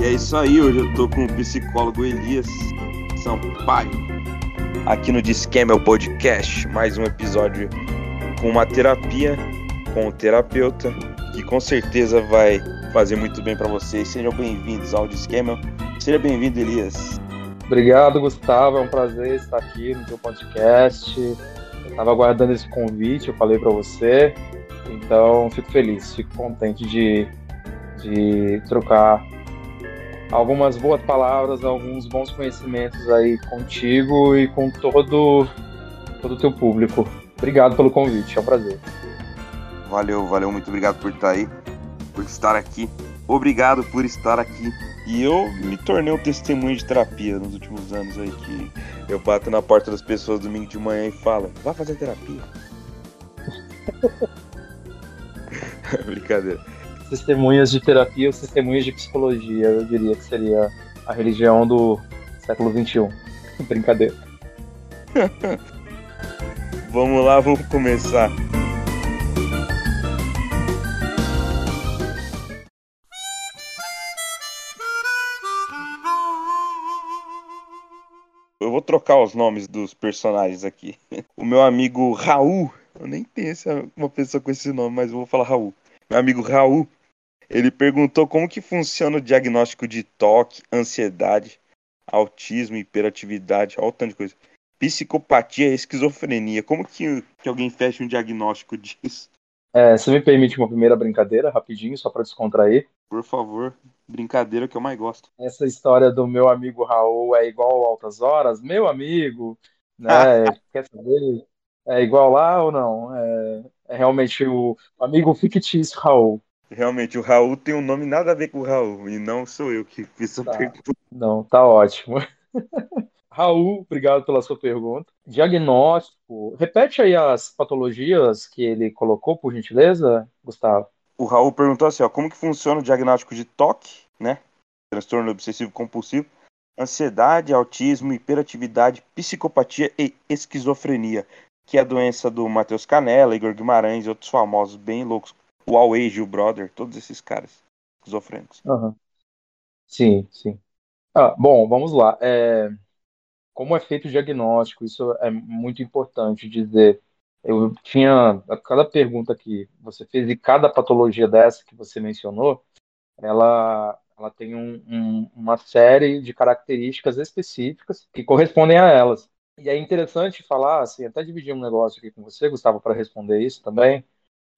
E é isso aí, hoje eu tô com o psicólogo Elias Sampaio. Aqui no Disquema Podcast, mais um episódio com uma terapia com o terapeuta, que com certeza vai fazer muito bem para vocês. Sejam bem-vindos ao Disquema. Seja bem-vindo, Elias. Obrigado, Gustavo. É um prazer estar aqui no teu podcast. Eu estava aguardando esse convite, eu falei para você. Então, fico feliz, fico contente de, de trocar algumas boas palavras, alguns bons conhecimentos aí contigo e com todo todo o teu público. Obrigado pelo convite, é um prazer. Valeu, valeu, muito obrigado por estar aí, por estar aqui. Obrigado por estar aqui. E eu me tornei um testemunho de terapia nos últimos anos aí que eu bato na porta das pessoas domingo de manhã e falo, vá fazer terapia. Brincadeira testemunhas de terapia ou testemunhas de psicologia, eu diria que seria a religião do século XXI. Brincadeira. vamos lá, vamos começar. Eu vou trocar os nomes dos personagens aqui. O meu amigo Raul, eu nem tenho uma pessoa com esse nome, mas eu vou falar Raul. Meu amigo Raul, ele perguntou como que funciona o diagnóstico de toque, ansiedade, autismo, hiperatividade, olha o tanto de coisa. Psicopatia e esquizofrenia. Como que, que alguém fecha um diagnóstico disso? É, você me permite uma primeira brincadeira, rapidinho, só para descontrair? Por favor, brincadeira que eu mais gosto. Essa história do meu amigo Raul é igual altas horas? Meu amigo, né? quer saber? É igual lá ou não? É, é realmente o amigo fictício Raul. Realmente, o Raul tem um nome nada a ver com o Raul, e não sou eu que fiz essa tá. pergunta. Não, tá ótimo. Raul, obrigado pela sua pergunta. Diagnóstico. Repete aí as patologias que ele colocou, por gentileza, Gustavo. O Raul perguntou assim, ó, como que funciona o diagnóstico de toque, né? Transtorno obsessivo compulsivo, ansiedade, autismo, hiperatividade, psicopatia e esquizofrenia, que é a doença do Matheus Canella, Igor Guimarães e outros famosos bem loucos o Awage, o Brother, todos esses caras esquizofrênicos. Uhum. Sim, sim. Ah, bom, vamos lá. É, como é feito o diagnóstico, isso é muito importante dizer. Eu tinha cada pergunta que você fez e cada patologia dessa que você mencionou, ela, ela tem um, um, uma série de características específicas que correspondem a elas. E é interessante falar, assim, até dividir um negócio aqui com você, Gustavo, para responder isso também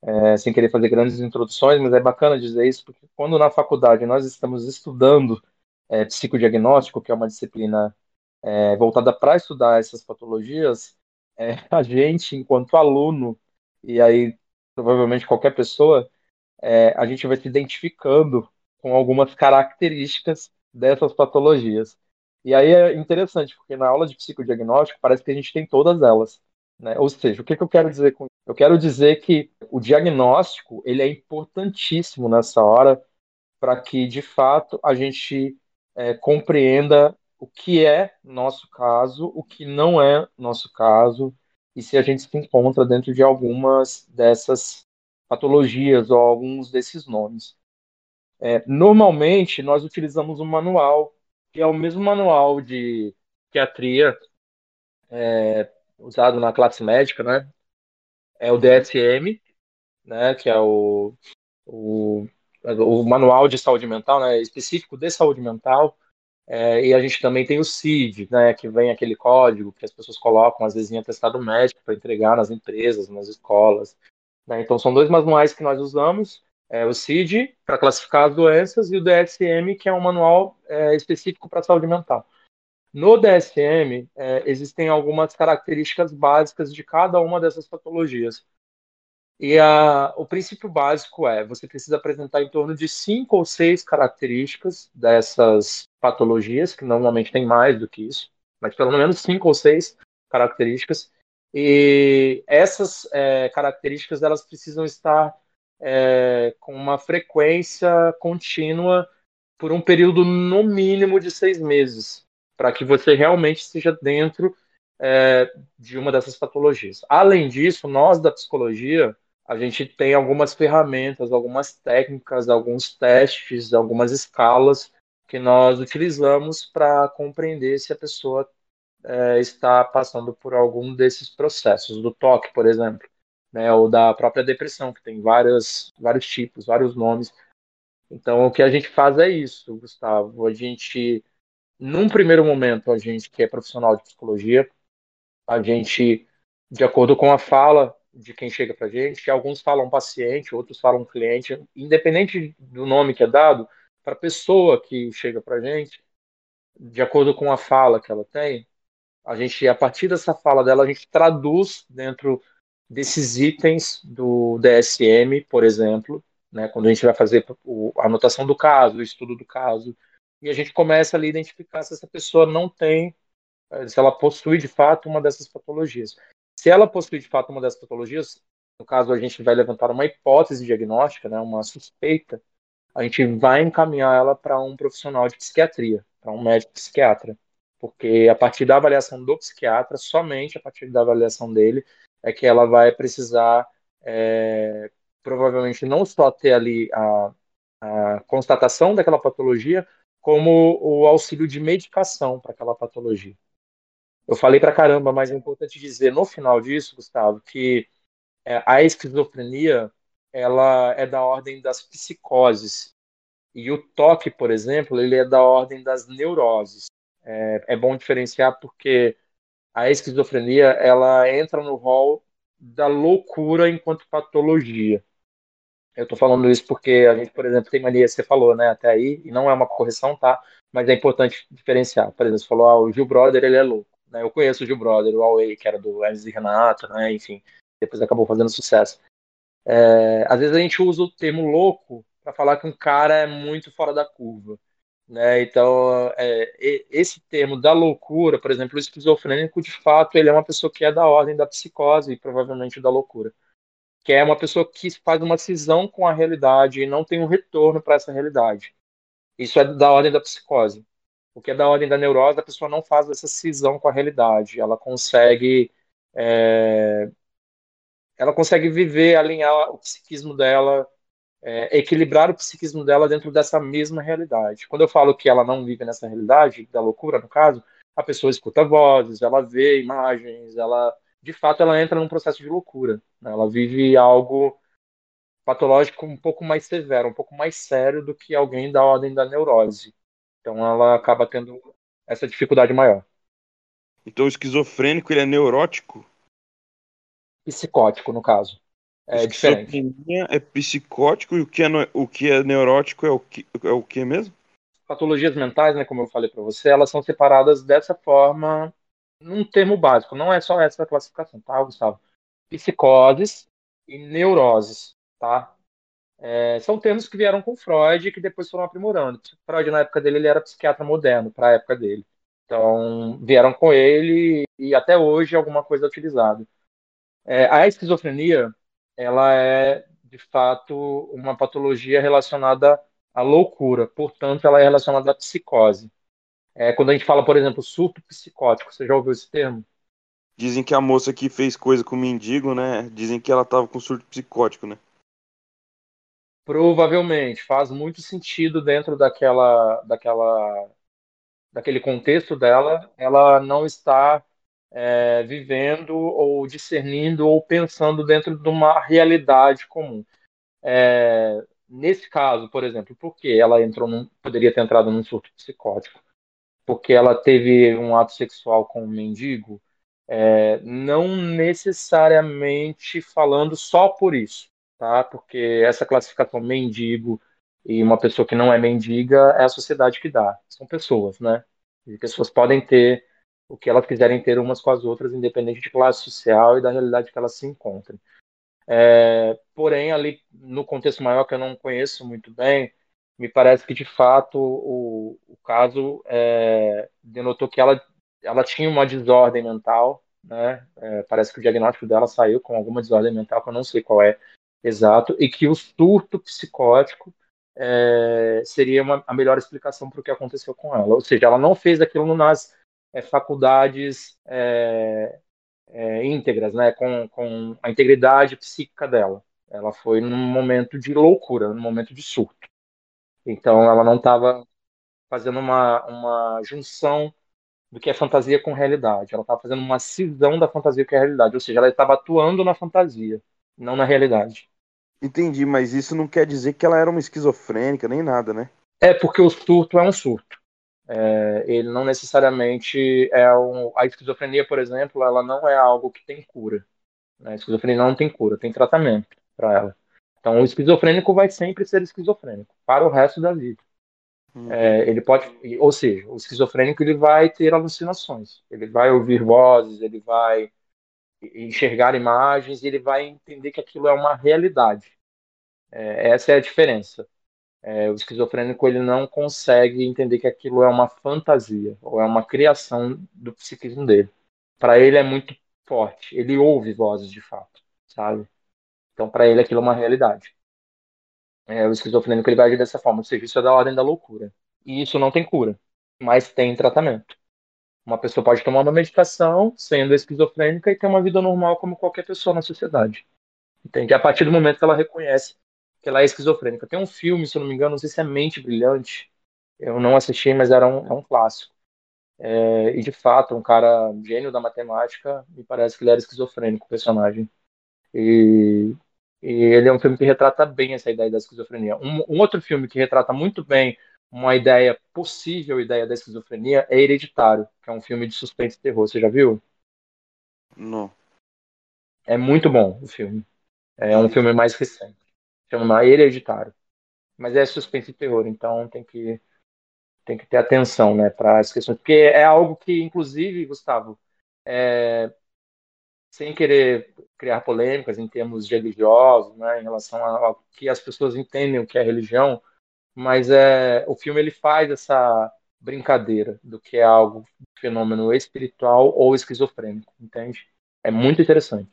é, sem querer fazer grandes introduções, mas é bacana dizer isso, porque quando na faculdade nós estamos estudando é, psicodiagnóstico, que é uma disciplina é, voltada para estudar essas patologias, é, a gente, enquanto aluno, e aí provavelmente qualquer pessoa, é, a gente vai se identificando com algumas características dessas patologias. E aí é interessante, porque na aula de psicodiagnóstico parece que a gente tem todas elas. Né? Ou seja, o que, que eu quero dizer com? Eu quero dizer que o diagnóstico ele é importantíssimo nessa hora para que, de fato, a gente é, compreenda o que é nosso caso, o que não é nosso caso, e se a gente se encontra dentro de algumas dessas patologias ou alguns desses nomes. É, normalmente, nós utilizamos um manual, que é o mesmo manual de psiquiatria é, usado na classe médica, né? É o DSM, né? Que é o, o, o manual de saúde mental, né? Específico de saúde mental. É, e a gente também tem o CID, né? Que vem aquele código que as pessoas colocam às vezes em atestado médico para entregar nas empresas, nas escolas. Né? Então são dois manuais que nós usamos. É, o CID para classificar as doenças e o DSM que é um manual é, específico para saúde mental. No DSM, é, existem algumas características básicas de cada uma dessas patologias. E a, o princípio básico é: você precisa apresentar em torno de cinco ou seis características dessas patologias, que normalmente tem mais do que isso, mas pelo menos cinco ou seis características. E essas é, características elas precisam estar é, com uma frequência contínua por um período no mínimo de seis meses para que você realmente esteja dentro é, de uma dessas patologias. Além disso, nós da psicologia, a gente tem algumas ferramentas, algumas técnicas, alguns testes, algumas escalas que nós utilizamos para compreender se a pessoa é, está passando por algum desses processos, do toque, por exemplo, né, ou da própria depressão, que tem vários, vários tipos, vários nomes. Então, o que a gente faz é isso, Gustavo. A gente, num primeiro momento, a gente que é profissional de psicologia, a gente, de acordo com a fala de quem chega para a gente, alguns falam paciente, outros falam cliente, independente do nome que é dado, para a pessoa que chega para a gente, de acordo com a fala que ela tem, a gente, a partir dessa fala dela, a gente traduz dentro desses itens do DSM, por exemplo, né, quando a gente vai fazer a anotação do caso, o estudo do caso, e a gente começa ali a identificar se essa pessoa não tem, eh, se ela possui de fato uma dessas patologias. Se ela possui de fato uma dessas patologias, no caso a gente vai levantar uma hipótese diagnóstica, né, uma suspeita, a gente vai encaminhar ela para um profissional de psiquiatria, para um médico psiquiatra porque a partir da avaliação do psiquiatra, somente a partir da avaliação dele, é que ela vai precisar, é, provavelmente, não só ter ali a, a constatação daquela patologia, como o auxílio de medicação para aquela patologia. Eu falei para caramba, mas é importante dizer no final disso, Gustavo, que é, a esquizofrenia ela é da ordem das psicoses e o toque, por exemplo, ele é da ordem das neuroses é, é bom diferenciar porque a esquizofrenia ela entra no rol da loucura enquanto patologia. Eu estou falando isso porque a gente, por exemplo, tem mania, você falou, né, até aí, e não é uma correção, tá? Mas é importante diferenciar. Por exemplo, você falou, ah, o Gil Brother, ele é louco. Né? Eu conheço o Gil Brother, o Huawei, que era do Hermes e Renato, né? Enfim, depois acabou fazendo sucesso. É, às vezes a gente usa o termo louco para falar que um cara é muito fora da curva. Né? Então, é, esse termo da loucura, por exemplo, o esquizofrênico, de fato, ele é uma pessoa que é da ordem da psicose e provavelmente da loucura. Que é uma pessoa que faz uma cisão com a realidade e não tem um retorno para essa realidade. Isso é da ordem da psicose. O que é da ordem da neurose, a pessoa não faz essa cisão com a realidade. Ela consegue. É, ela consegue viver, alinhar o psiquismo dela é, equilibrar o psiquismo dela dentro dessa mesma realidade. Quando eu falo que ela não vive nessa realidade, da loucura, no caso, a pessoa escuta vozes, ela vê imagens, ela, de fato, ela entra num processo de loucura. Né? Ela vive algo patológico um pouco mais severo, um pouco mais sério do que alguém da ordem da neurose. Então, ela acaba tendo essa dificuldade maior. Então, o esquizofrênico ele é neurótico? Psicótico, no caso é diferente. é psicótico e o que é, o que é neurótico é o que, é o que mesmo? Patologias mentais, né, como eu falei para você, elas são separadas dessa forma num termo básico. Não é só essa classificação, tá, Gustavo? Psicoses e neuroses, tá? É, são termos que vieram com Freud e que depois foram aprimorando. Freud, na época dele, ele era psiquiatra moderno, para a época dele. Então, vieram com ele e até hoje alguma coisa é utilizada. É, a esquizofrenia, ela é de fato uma patologia relacionada à loucura, portanto, ela é relacionada à psicose. É, quando a gente fala, por exemplo, surto psicótico, você já ouviu esse termo? Dizem que a moça que fez coisa com o mendigo, né? Dizem que ela tava com surto psicótico, né? Provavelmente, faz muito sentido dentro daquela, daquela, daquele contexto dela, ela não está é, vivendo ou discernindo ou pensando dentro de uma realidade comum. É, nesse caso, por exemplo, por que ela entrou num, poderia ter entrado num surto psicótico? Porque ela teve um ato sexual com um mendigo? É, não necessariamente falando só por isso, tá? Porque essa classificação mendigo e uma pessoa que não é mendiga é a sociedade que dá. São pessoas, né? E pessoas podem ter o que elas quiserem ter umas com as outras, independente de classe social e da realidade que elas se encontrem. É, porém, ali no contexto maior que eu não conheço muito bem, me parece que de fato o, o caso é, denotou que ela, ela tinha uma desordem mental, né? É, parece que o diagnóstico dela saiu com alguma desordem mental que eu não sei qual é exato, e que o surto psicótico é, seria uma, a melhor explicação para o que aconteceu com ela. Ou seja, ela não fez aquilo nas é, faculdades é, é, íntegras, né, com, com a integridade psíquica dela. Ela foi num momento de loucura, num momento de surto. Então ela não estava fazendo uma, uma junção do que é fantasia com realidade. Ela estava fazendo uma cisão da fantasia com a realidade, ou seja, ela estava atuando na fantasia, não na realidade. Entendi, mas isso não quer dizer que ela era uma esquizofrênica nem nada, né? É porque o surto é um surto. É, ele não necessariamente é um. A esquizofrenia, por exemplo, ela não é algo que tem cura. Né? A esquizofrenia não tem cura, tem tratamento para ela. Então, o esquizofrênico vai sempre ser esquizofrênico para o resto da vida. Uhum. É, ele pode, ou seja, o esquizofrênico ele vai ter alucinações, ele vai ouvir vozes, ele vai enxergar imagens, ele vai entender que aquilo é uma realidade. É, essa é a diferença. É, o esquizofrênico ele não consegue entender que aquilo é uma fantasia ou é uma criação do psiquismo dele. Para ele é muito forte. Ele ouve vozes de fato, sabe? Então, para ele, aquilo é uma realidade. É, o esquizofrênico ele vai agir dessa forma, ou seja, isso é da ordem da loucura. E isso não tem cura, mas tem tratamento. Uma pessoa pode tomar uma medicação sendo esquizofrênica e ter uma vida normal como qualquer pessoa na sociedade. Entende? A partir do momento que ela reconhece que ela é esquizofrênica. Tem um filme, se eu não me engano, não sei se é Mente Brilhante. Eu não assisti, mas era um, é um clássico. É, e de fato, um cara gênio da matemática, me parece que ele era esquizofrênico, o personagem. E, e, ele é um filme que retrata bem essa ideia da esquizofrenia. Um, um, outro filme que retrata muito bem uma ideia, possível ideia da esquizofrenia, é Hereditário, que é um filme de suspense e terror. Você já viu? Não. É muito bom o filme. É um filme mais recente. Chama Hereditário. Mas é suspense e terror, então tem que tem que ter atenção, né, para as questões, porque é algo que, inclusive, Gustavo, é, sem querer criar polêmicas em termos religiosos, né, em relação ao que as pessoas entendem o que é religião, mas é o filme ele faz essa brincadeira do que é algo fenômeno espiritual ou esquizofrênico, entende? É muito interessante.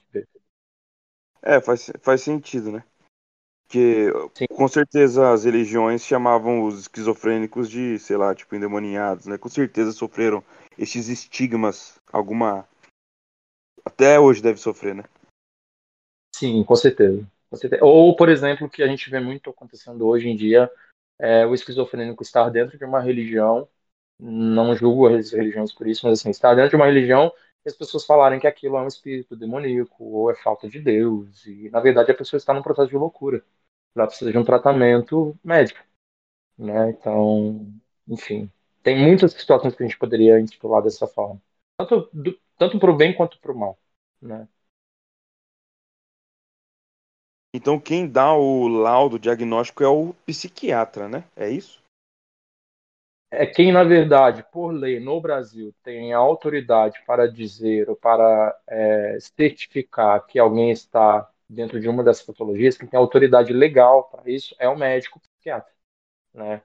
É, faz, faz sentido, né? Porque Sim. com certeza as religiões chamavam os esquizofrênicos de, sei lá, tipo, endemoniados, né? Com certeza sofreram esses estigmas, alguma. Até hoje deve sofrer, né? Sim, com certeza. com certeza. Ou, por exemplo, o que a gente vê muito acontecendo hoje em dia é o esquizofrênico estar dentro de uma religião. Não julgo as religiões por isso, mas assim, estar dentro de uma religião e as pessoas falarem que aquilo é um espírito demoníaco ou é falta de Deus. E, na verdade, a pessoa está num processo de loucura ela precisa de um tratamento médico, né? Então, enfim, tem muitas situações que a gente poderia intitular dessa forma, tanto do, tanto para o bem quanto para o mal, né? Então quem dá o laudo diagnóstico é o psiquiatra, né? É isso? É quem, na verdade, por lei no Brasil, tem autoridade para dizer ou para é, certificar que alguém está dentro de uma dessas patologias, quem tem autoridade legal para isso é o médico psiquiatra, né?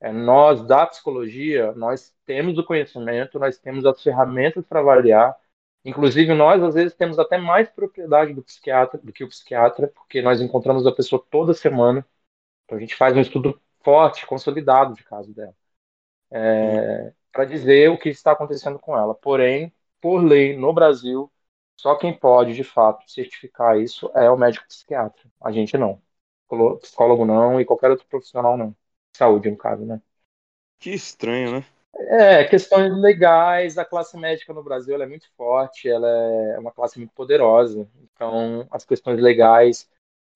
É, nós da psicologia, nós temos o conhecimento, nós temos as ferramentas para avaliar. Inclusive nós às vezes temos até mais propriedade do psiquiatra do que o psiquiatra, porque nós encontramos a pessoa toda semana. Então a gente faz um estudo forte, consolidado de caso dela, é, para dizer o que está acontecendo com ela. Porém, por lei no Brasil, só quem pode, de fato, certificar isso é o médico psiquiatra. A gente não. Psicólogo não e qualquer outro profissional não. Saúde, no caso, né? Que estranho, né? É, questões legais, a classe médica no Brasil é muito forte, ela é uma classe muito poderosa. Então, as questões legais,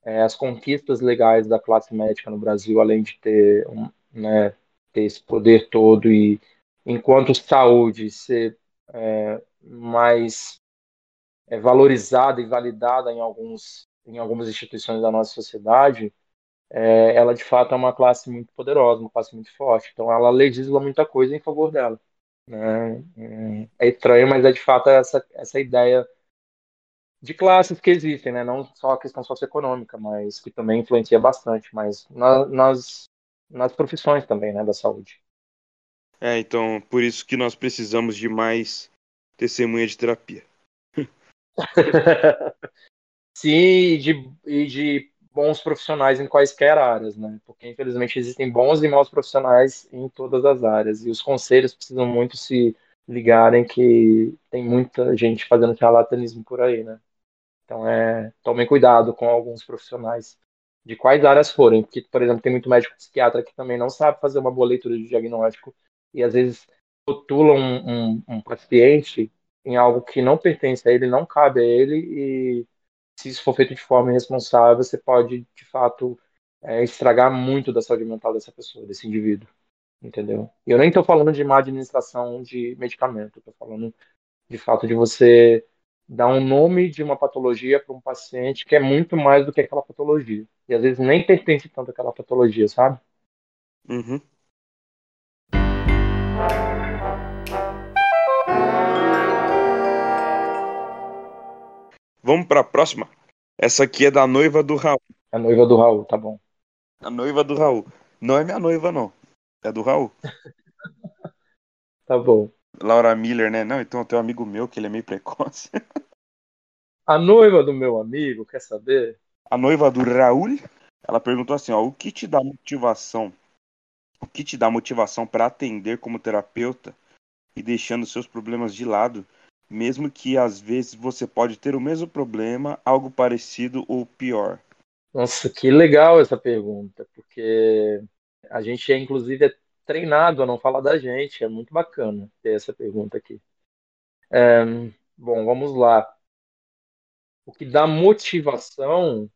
é, as conquistas legais da classe médica no Brasil, além de ter, um, né, ter esse poder todo e, enquanto saúde, ser é, mais é, valorizada e validada em, alguns, em algumas instituições da nossa sociedade, é, ela de fato é uma classe muito poderosa, uma classe muito forte. Então ela legisla muita coisa em favor dela. Né? É estranho, mas é de fato essa, essa ideia de classes que existem, né? não só a questão socioeconômica, mas que também influencia bastante, mas na, nas, nas profissões também né, da saúde. É, então por isso que nós precisamos de mais testemunha de terapia. Sim, e de, e de bons profissionais em quaisquer áreas, né? Porque infelizmente existem bons e maus profissionais em todas as áreas e os conselhos precisam muito se ligarem que tem muita gente fazendo charlatanismo por aí, né? Então é, tomem cuidado com alguns profissionais de quais áreas forem, porque, por exemplo, tem muito médico psiquiatra que também não sabe fazer uma boa leitura de diagnóstico e às vezes rotula um, um, um paciente em algo que não pertence a ele, não cabe a ele e se isso for feito de forma irresponsável, você pode, de fato, é, estragar muito da saúde mental dessa pessoa, desse indivíduo, entendeu? E eu nem estou falando de má administração de medicamento, estou falando, de fato, de você dar um nome de uma patologia para um paciente que é muito mais do que aquela patologia. E às vezes nem pertence tanto àquela patologia, sabe? Uhum. Vamos para a próxima? Essa aqui é da noiva do Raul. A noiva do Raul, tá bom. A noiva do Raul. Não é minha noiva, não. É do Raul. tá bom. Laura Miller, né? Não, então tem um amigo meu que ele é meio precoce. A noiva do meu amigo, quer saber? A noiva do Raul, ela perguntou assim, ó, o que te dá motivação? O que te dá motivação para atender como terapeuta e deixando seus problemas de lado, mesmo que às vezes você pode ter o mesmo problema, algo parecido ou pior? Nossa, que legal essa pergunta, porque a gente é inclusive é treinado a não falar da gente, é muito bacana ter essa pergunta aqui. É, bom, vamos lá. O que dá motivação,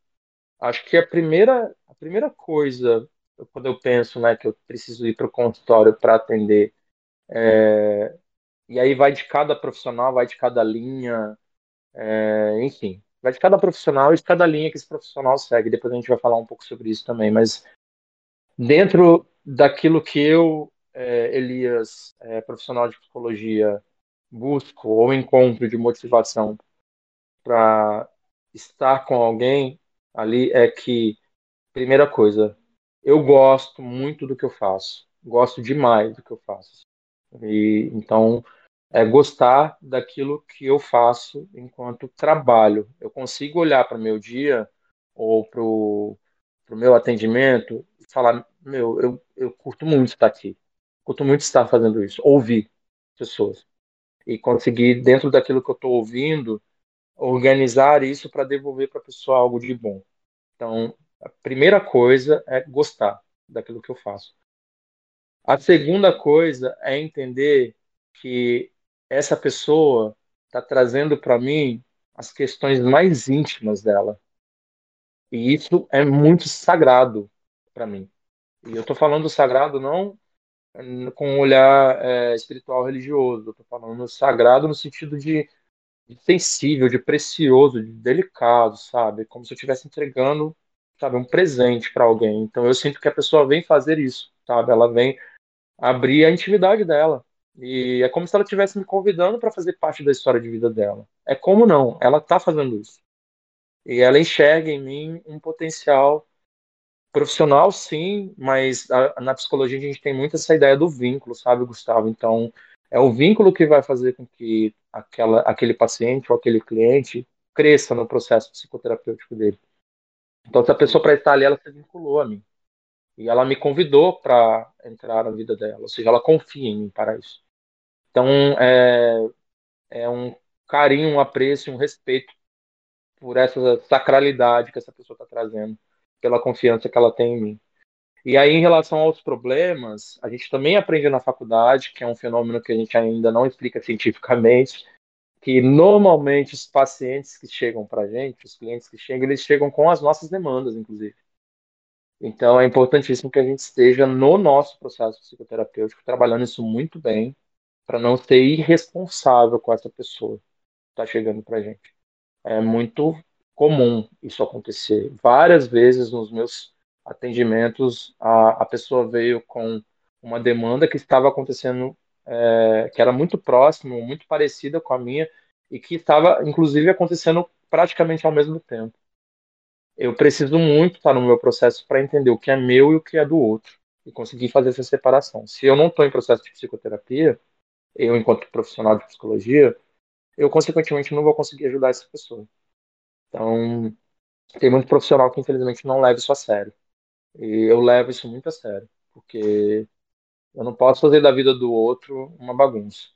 acho que a primeira, a primeira coisa, quando eu penso né, que eu preciso ir para o consultório para atender, é, e aí vai de cada profissional, vai de cada linha, é, enfim, vai de cada profissional e de cada linha que esse profissional segue. Depois a gente vai falar um pouco sobre isso também, mas dentro daquilo que eu, é, Elias, é, profissional de psicologia, busco ou encontro de motivação para estar com alguém ali é que, primeira coisa, eu gosto muito do que eu faço, gosto demais do que eu faço. E então é gostar daquilo que eu faço enquanto trabalho. Eu consigo olhar para o meu dia ou para o meu atendimento e falar: meu, eu, eu curto muito estar aqui, curto muito estar fazendo isso, ouvir pessoas. E conseguir, dentro daquilo que eu estou ouvindo, organizar isso para devolver para a pessoa algo de bom. Então, a primeira coisa é gostar daquilo que eu faço. A segunda coisa é entender que essa pessoa está trazendo para mim as questões mais íntimas dela. E isso é muito sagrado para mim. E eu estou falando sagrado não com um olhar é, espiritual religioso, estou falando sagrado no sentido de, de, sensível, de precioso, de delicado, sabe? Como se eu estivesse entregando, sabe, um presente para alguém. Então eu sinto que a pessoa vem fazer isso, sabe? Ela vem abrir a intimidade dela. E é como se ela estivesse me convidando para fazer parte da história de vida dela. É como não, ela está fazendo isso. E ela enxerga em mim um potencial profissional, sim, mas a, na psicologia a gente tem muito essa ideia do vínculo, sabe, Gustavo? Então, é o vínculo que vai fazer com que aquela, aquele paciente ou aquele cliente cresça no processo psicoterapêutico dele. Então, se a pessoa para estar ali, ela se vinculou a mim. E ela me convidou para entrar na vida dela, ou seja, ela confia em mim para isso. Então, é, é um carinho, um apreço, um respeito por essa sacralidade que essa pessoa está trazendo, pela confiança que ela tem em mim. E aí, em relação aos problemas, a gente também aprende na faculdade, que é um fenômeno que a gente ainda não explica cientificamente, que normalmente os pacientes que chegam para a gente, os clientes que chegam, eles chegam com as nossas demandas, inclusive. Então, é importantíssimo que a gente esteja no nosso processo psicoterapêutico, trabalhando isso muito bem, para não ser irresponsável com essa pessoa que está chegando para a gente. É muito comum isso acontecer. Várias vezes nos meus atendimentos, a, a pessoa veio com uma demanda que estava acontecendo, é, que era muito próximo, muito parecida com a minha, e que estava, inclusive, acontecendo praticamente ao mesmo tempo eu preciso muito estar no meu processo para entender o que é meu e o que é do outro e conseguir fazer essa separação. Se eu não estou em processo de psicoterapia, eu enquanto profissional de psicologia, eu consequentemente não vou conseguir ajudar essa pessoa. Então, tem muito profissional que infelizmente não leva isso a sério. E eu levo isso muito a sério, porque eu não posso fazer da vida do outro uma bagunça,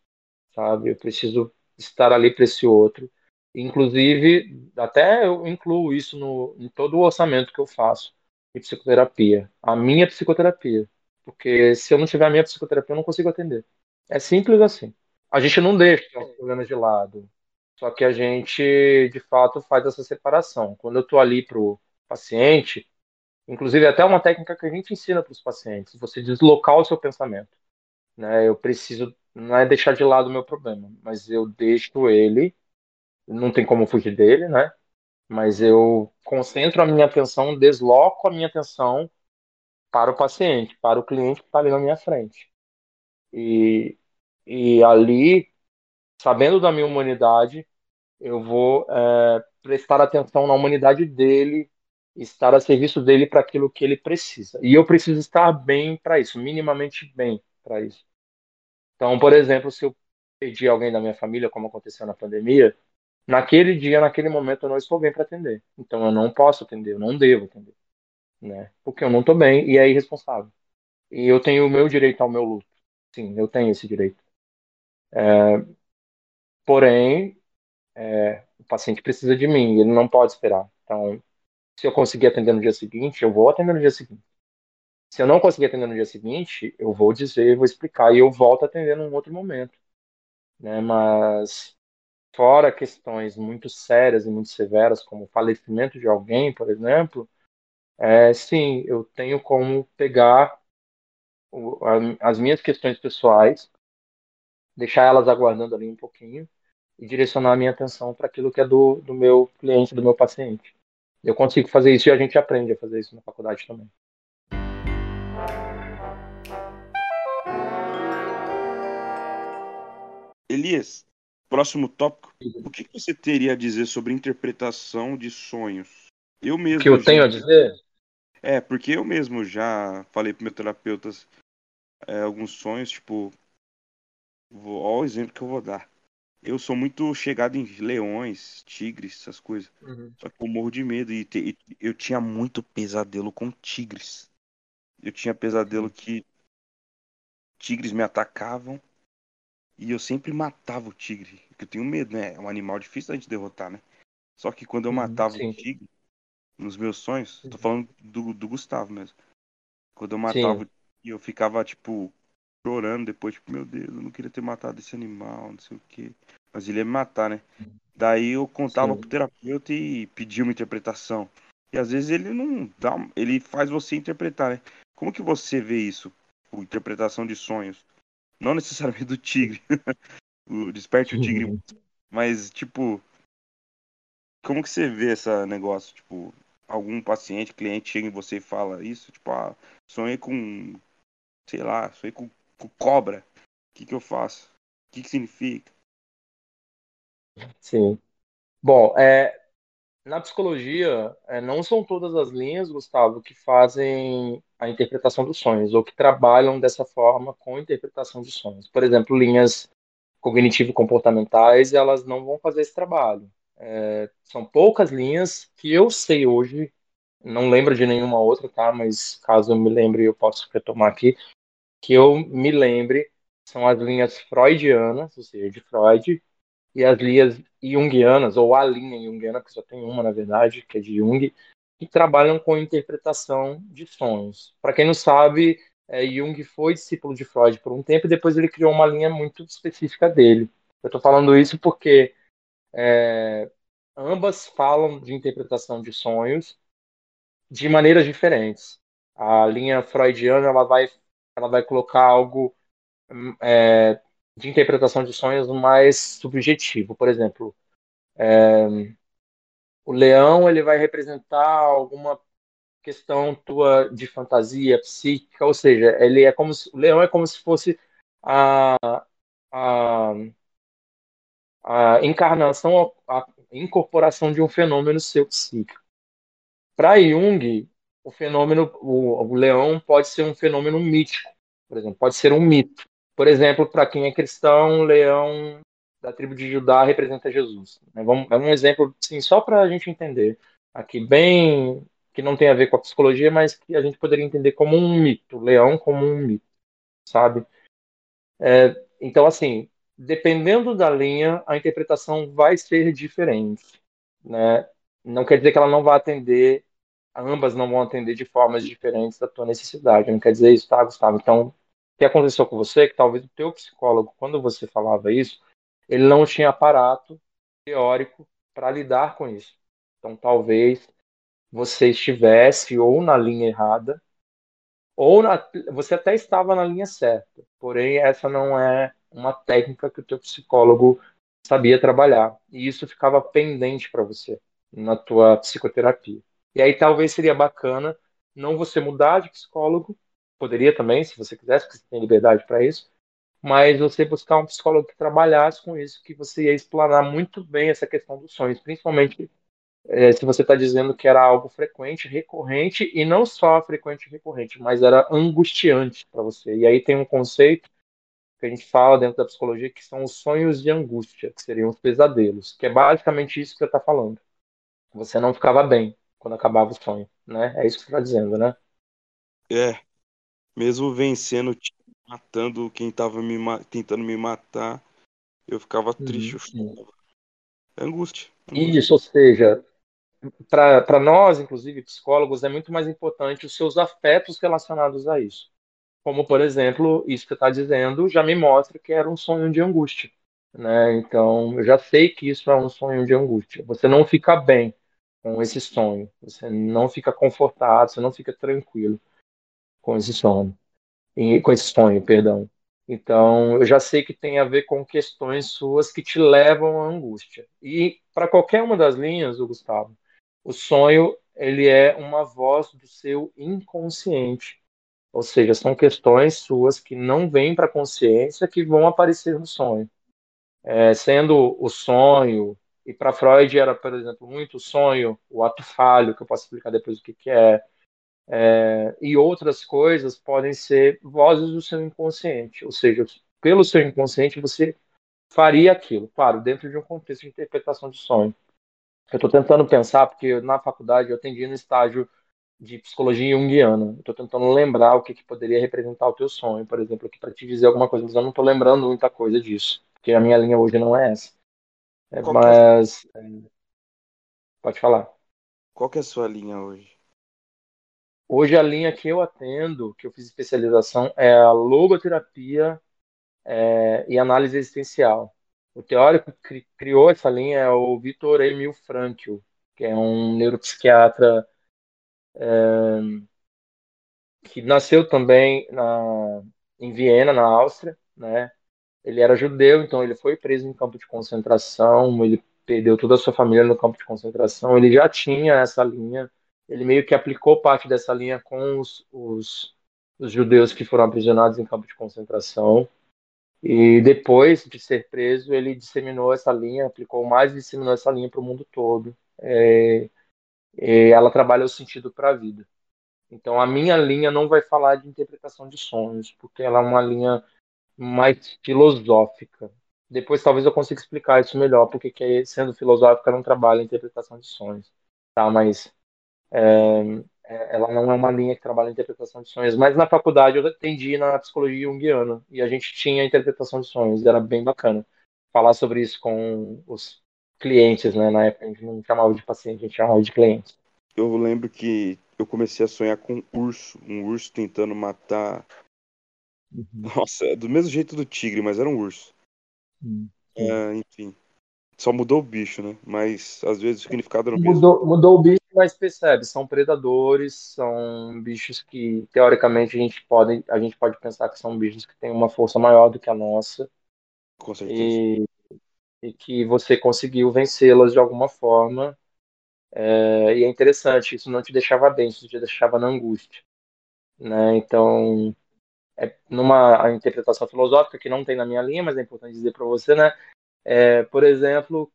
sabe? Eu preciso estar ali para esse outro Inclusive, até eu incluo isso no, em todo o orçamento que eu faço. e psicoterapia. A minha psicoterapia. Porque se eu não tiver a minha psicoterapia, eu não consigo atender. É simples assim. A gente não deixa os problemas de lado. Só que a gente, de fato, faz essa separação. Quando eu estou ali para o paciente, inclusive até uma técnica que a gente ensina para os pacientes, você deslocar o seu pensamento. Né? Eu preciso, não é deixar de lado o meu problema, mas eu deixo ele, não tem como fugir dele, né? Mas eu concentro a minha atenção, desloco a minha atenção para o paciente, para o cliente que está ali na minha frente. E, e ali, sabendo da minha humanidade, eu vou é, prestar atenção na humanidade dele, estar a serviço dele para aquilo que ele precisa. E eu preciso estar bem para isso, minimamente bem para isso. Então, por exemplo, se eu perdi alguém da minha família, como aconteceu na pandemia, naquele dia, naquele momento, eu não estou bem para atender. Então, eu não posso atender, eu não devo atender, né? Porque eu não estou bem e é irresponsável. E eu tenho o meu direito ao meu luto. Sim, eu tenho esse direito. É, porém, é, o paciente precisa de mim, ele não pode esperar. Então, se eu conseguir atender no dia seguinte, eu vou atender no dia seguinte. Se eu não conseguir atender no dia seguinte, eu vou dizer, vou explicar e eu volto a atender num outro momento. Né? Mas, fora questões muito sérias e muito severas, como o falecimento de alguém, por exemplo, é, sim, eu tenho como pegar o, a, as minhas questões pessoais, deixar elas aguardando ali um pouquinho e direcionar a minha atenção para aquilo que é do, do meu cliente, do meu paciente. Eu consigo fazer isso e a gente aprende a fazer isso na faculdade também. Elias, próximo tópico. O que você teria a dizer sobre interpretação de sonhos? Eu mesmo. O que eu já... tenho a dizer? É, porque eu mesmo já falei para meu terapeuta é, alguns sonhos, tipo. Vou, ó, o exemplo que eu vou dar. Eu sou muito chegado em leões, tigres, essas coisas. Uhum. Só que eu morro de medo e, te, e, eu tinha muito pesadelo com tigres. Eu tinha pesadelo uhum. que tigres me atacavam e eu sempre matava o tigre. Porque eu tenho medo, né? É um animal difícil da gente derrotar, né? Só que quando eu uhum, matava sim. o tigre, nos meus sonhos, tô falando do, do Gustavo mesmo. Quando eu matava tigre, eu ficava, tipo, chorando depois, tipo, meu Deus, eu não queria ter matado esse animal, não sei o quê. Mas ele ia me matar, né? Daí eu contava Sim. pro terapeuta e pedia uma interpretação. E às vezes ele não dá, ele faz você interpretar, né? Como que você vê isso? O interpretação de sonhos. Não necessariamente do tigre. o desperte o tigre. Mas, tipo, como que você vê esse negócio? Tipo, algum paciente, cliente chega em você e fala isso? Tipo, ah, sonhei com, sei lá, sonhei com cobra. O que, que eu faço? O que, que significa? Sim. Bom, é, na psicologia, é, não são todas as linhas, Gustavo, que fazem a interpretação dos sonhos, ou que trabalham dessa forma com interpretação de sonhos. Por exemplo, linhas cognitivo-comportamentais, elas não vão fazer esse trabalho. É, são poucas linhas que eu sei hoje, não lembro de nenhuma outra, tá? Mas caso eu me lembre, eu posso retomar aqui que eu me lembre são as linhas freudianas, ou seja, de Freud, e as linhas junguianas, ou a linha junguiana, que só tem uma, na verdade, que é de Jung, que trabalham com interpretação de sonhos. Para quem não sabe, é, Jung foi discípulo de Freud por um tempo e depois ele criou uma linha muito específica dele. Eu estou falando isso porque é, ambas falam de interpretação de sonhos de maneiras diferentes. A linha freudiana ela vai ela vai colocar algo é, de interpretação de sonhos mais subjetivo. Por exemplo, é, o leão ele vai representar alguma questão tua de fantasia psíquica, ou seja, ele é como se, o leão é como se fosse a, a, a encarnação, a incorporação de um fenômeno seu psíquico. Para Jung, o fenômeno, o, o leão pode ser um fenômeno mítico, por exemplo, pode ser um mito. Por exemplo, para quem é cristão, leão da tribo de Judá representa Jesus. É, um exemplo, sim, só para a gente entender aqui, bem que não tem a ver com a psicologia, mas que a gente poderia entender como um mito, leão como um mito, sabe? É, então, assim, dependendo da linha, a interpretação vai ser diferente, né? Não quer dizer que ela não vai atender ambas não vão atender de formas diferentes da tua necessidade. Não quer dizer isso, tá, Gustavo? Então, que aconteceu com você é que talvez o teu psicólogo, quando você falava isso, ele não tinha aparato teórico para lidar com isso. Então, talvez você estivesse ou na linha errada, ou na, você até estava na linha certa. Porém, essa não é uma técnica que o teu psicólogo sabia trabalhar. E isso ficava pendente para você na tua psicoterapia. E aí talvez seria bacana não você mudar de psicólogo, poderia também, se você quisesse, porque você tem liberdade para isso, mas você buscar um psicólogo que trabalhasse com isso, que você ia explanar muito bem essa questão dos sonhos, principalmente é, se você está dizendo que era algo frequente, recorrente, e não só frequente e recorrente, mas era angustiante para você. E aí tem um conceito que a gente fala dentro da psicologia que são os sonhos de angústia, que seriam os pesadelos, que é basicamente isso que você está falando. Você não ficava bem quando acabava o sonho, né? É isso que você está dizendo, né? É. Mesmo vencendo, matando quem estava me tentando me matar, eu ficava triste, uhum. eu É angústia, angústia. Isso, ou seja, para nós, inclusive psicólogos, é muito mais importante os seus afetos relacionados a isso. Como, por exemplo, isso que está dizendo já me mostra que era um sonho de angústia. Né? Então, eu já sei que isso é um sonho de angústia. Você não fica bem com esse sonho, você não fica confortado, você não fica tranquilo com esse sonho, com esse sonho, perdão. Então, eu já sei que tem a ver com questões suas que te levam à angústia. E para qualquer uma das linhas, o Gustavo, o sonho ele é uma voz do seu inconsciente. Ou seja, são questões suas que não vêm para a consciência que vão aparecer no sonho. É, sendo o sonho, e para Freud era, por exemplo, muito o sonho, o ato falho, que eu posso explicar depois o que, que é, é, e outras coisas podem ser vozes do seu inconsciente. Ou seja, pelo seu inconsciente você faria aquilo, claro, dentro de um contexto de interpretação de sonho. Eu estou tentando pensar, porque na faculdade eu atendi no estágio de psicologia junguiana. Estou tentando lembrar o que, que poderia representar o teu sonho, por exemplo, aqui para te dizer alguma coisa, mas eu não estou lembrando muita coisa disso, porque a minha linha hoje não é essa. É, mas é... pode falar. Qual que é a sua linha hoje? Hoje a linha que eu atendo, que eu fiz especialização, é a logoterapia é, e análise existencial. O teórico que criou essa linha é o Victor Emil Frankl, que é um neuropsiquiatra é, que nasceu também na, em Viena, na Áustria, né? Ele era judeu, então ele foi preso em campo de concentração, ele perdeu toda a sua família no campo de concentração, ele já tinha essa linha, ele meio que aplicou parte dessa linha com os, os, os judeus que foram aprisionados em campo de concentração, e depois de ser preso, ele disseminou essa linha, aplicou mais e disseminou essa linha para o mundo todo. É, ela trabalha o sentido para a vida. Então, a minha linha não vai falar de interpretação de sonhos, porque ela é uma linha mais filosófica. Depois, talvez eu consiga explicar isso melhor, porque que, sendo filosófica, não trabalha interpretação de sonhos. Tá? Mas é, é, ela não é uma linha que trabalha interpretação de sonhos, mas na faculdade eu atendi na psicologia junguiana e a gente tinha interpretação de sonhos, era bem bacana falar sobre isso com os clientes, né? Na época a gente não chamava de paciente, a gente chamava de cliente. Eu lembro que eu comecei a sonhar com um urso, um urso tentando matar. Uhum. Nossa, é do mesmo jeito do tigre, mas era um urso. Uhum. É, enfim. Só mudou o bicho, né? Mas às vezes o significado era o mesmo. Mudou, mudou o bicho, mas percebe, são predadores, são bichos que teoricamente a gente pode, a gente pode pensar que são bichos que têm uma força maior do que a nossa. Com certeza. E, e que você conseguiu vencê-las de alguma forma. É, e é interessante, isso não te deixava bem, isso te deixava na angústia. Né? Então, é numa interpretação filosófica que não tem na minha linha, mas é importante dizer para você, né? É, por exemplo,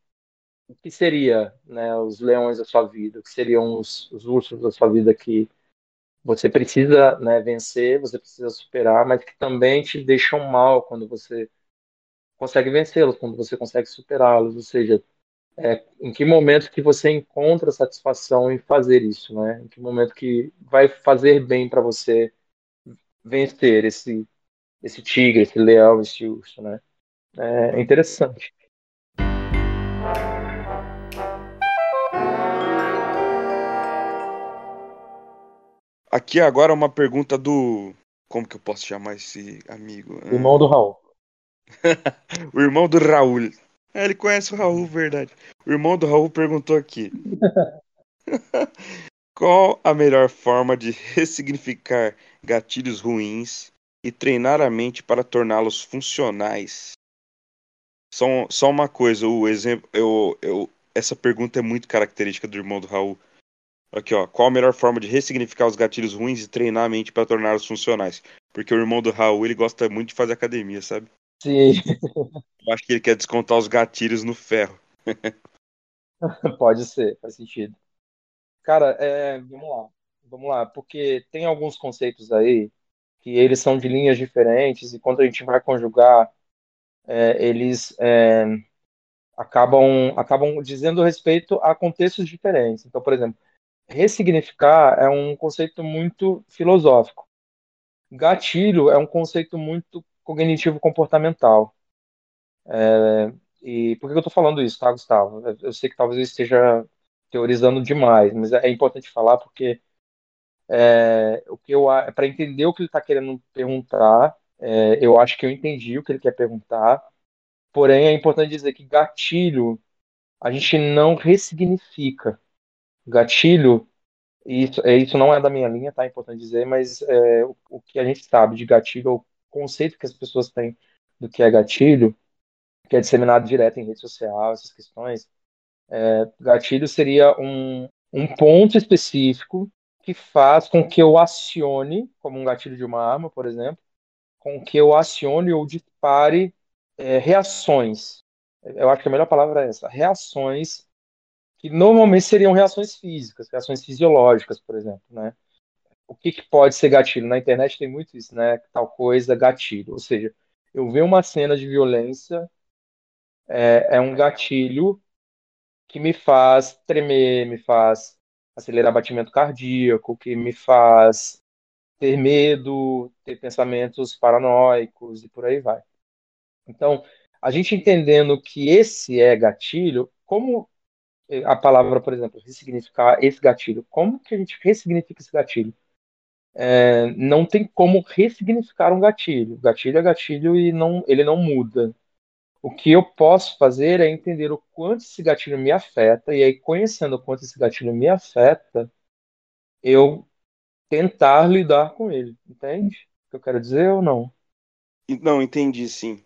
o que seria né, os leões da sua vida, o que seriam os, os ursos da sua vida que você precisa né, vencer, você precisa superar, mas que também te deixam mal quando você consegue vencê-los, quando você consegue superá-los, ou seja, é, em que momento que você encontra satisfação em fazer isso, né? Em que momento que vai fazer bem para você vencer esse esse tigre, esse leão, esse urso, né? É interessante. Aqui agora uma pergunta do. Como que eu posso chamar esse amigo? Irmão do Raul. o irmão do Raul. É, ele conhece o Raul, verdade. O irmão do Raul perguntou aqui. Qual a melhor forma de ressignificar gatilhos ruins e treinar a mente para torná-los funcionais? Só, só uma coisa, o exemplo, eu, eu, essa pergunta é muito característica do irmão do Raul. Aqui, ó. Qual a melhor forma de ressignificar os gatilhos ruins e treinar a mente para torná-los funcionais? Porque o irmão do Raul, ele gosta muito de fazer academia, sabe? Sim. Eu acho que ele quer descontar os gatilhos no ferro. Pode ser, faz sentido. Cara, é, vamos lá. Vamos lá, porque tem alguns conceitos aí que eles são de linhas diferentes e quando a gente vai conjugar, é, eles é, acabam, acabam dizendo respeito a contextos diferentes. Então, por exemplo, ressignificar é um conceito muito filosófico. Gatilho é um conceito muito cognitivo-comportamental. É, e por que eu estou falando isso, tá, Gustavo? Eu sei que talvez eu esteja teorizando demais, mas é importante falar porque é, o que eu para entender o que ele está querendo perguntar, é, eu acho que eu entendi o que ele quer perguntar. Porém, é importante dizer que gatilho a gente não ressignifica. Gatilho, isso, é, isso não é da minha linha, tá? É importante dizer, mas é, o, o, que a gente sabe de gatilho, o conceito que as pessoas têm do que é gatilho, que é disseminado direto em rede social, essas questões, é, gatilho seria um, um ponto específico que faz com que eu acione, como um gatilho de uma arma, por exemplo, com que eu acione ou dispare é, reações. Eu acho que a melhor palavra é essa, reações que normalmente seriam reações físicas, reações fisiológicas, por exemplo, né? O que, que pode ser gatilho? Na internet tem muito isso, né? Tal coisa, gatilho. Ou seja, eu ver uma cena de violência é, é um gatilho que me faz tremer, me faz acelerar batimento cardíaco, que me faz ter medo, ter pensamentos paranoicos e por aí vai. Então, a gente entendendo que esse é gatilho, como a palavra, por exemplo, ressignificar esse gatilho. Como que a gente ressignifica esse gatilho? É, não tem como ressignificar um gatilho. Gatilho é gatilho e não, ele não muda. O que eu posso fazer é entender o quanto esse gatilho me afeta, e aí, conhecendo o quanto esse gatilho me afeta, eu tentar lidar com ele. Entende o que eu quero dizer ou não? Não, entendi sim.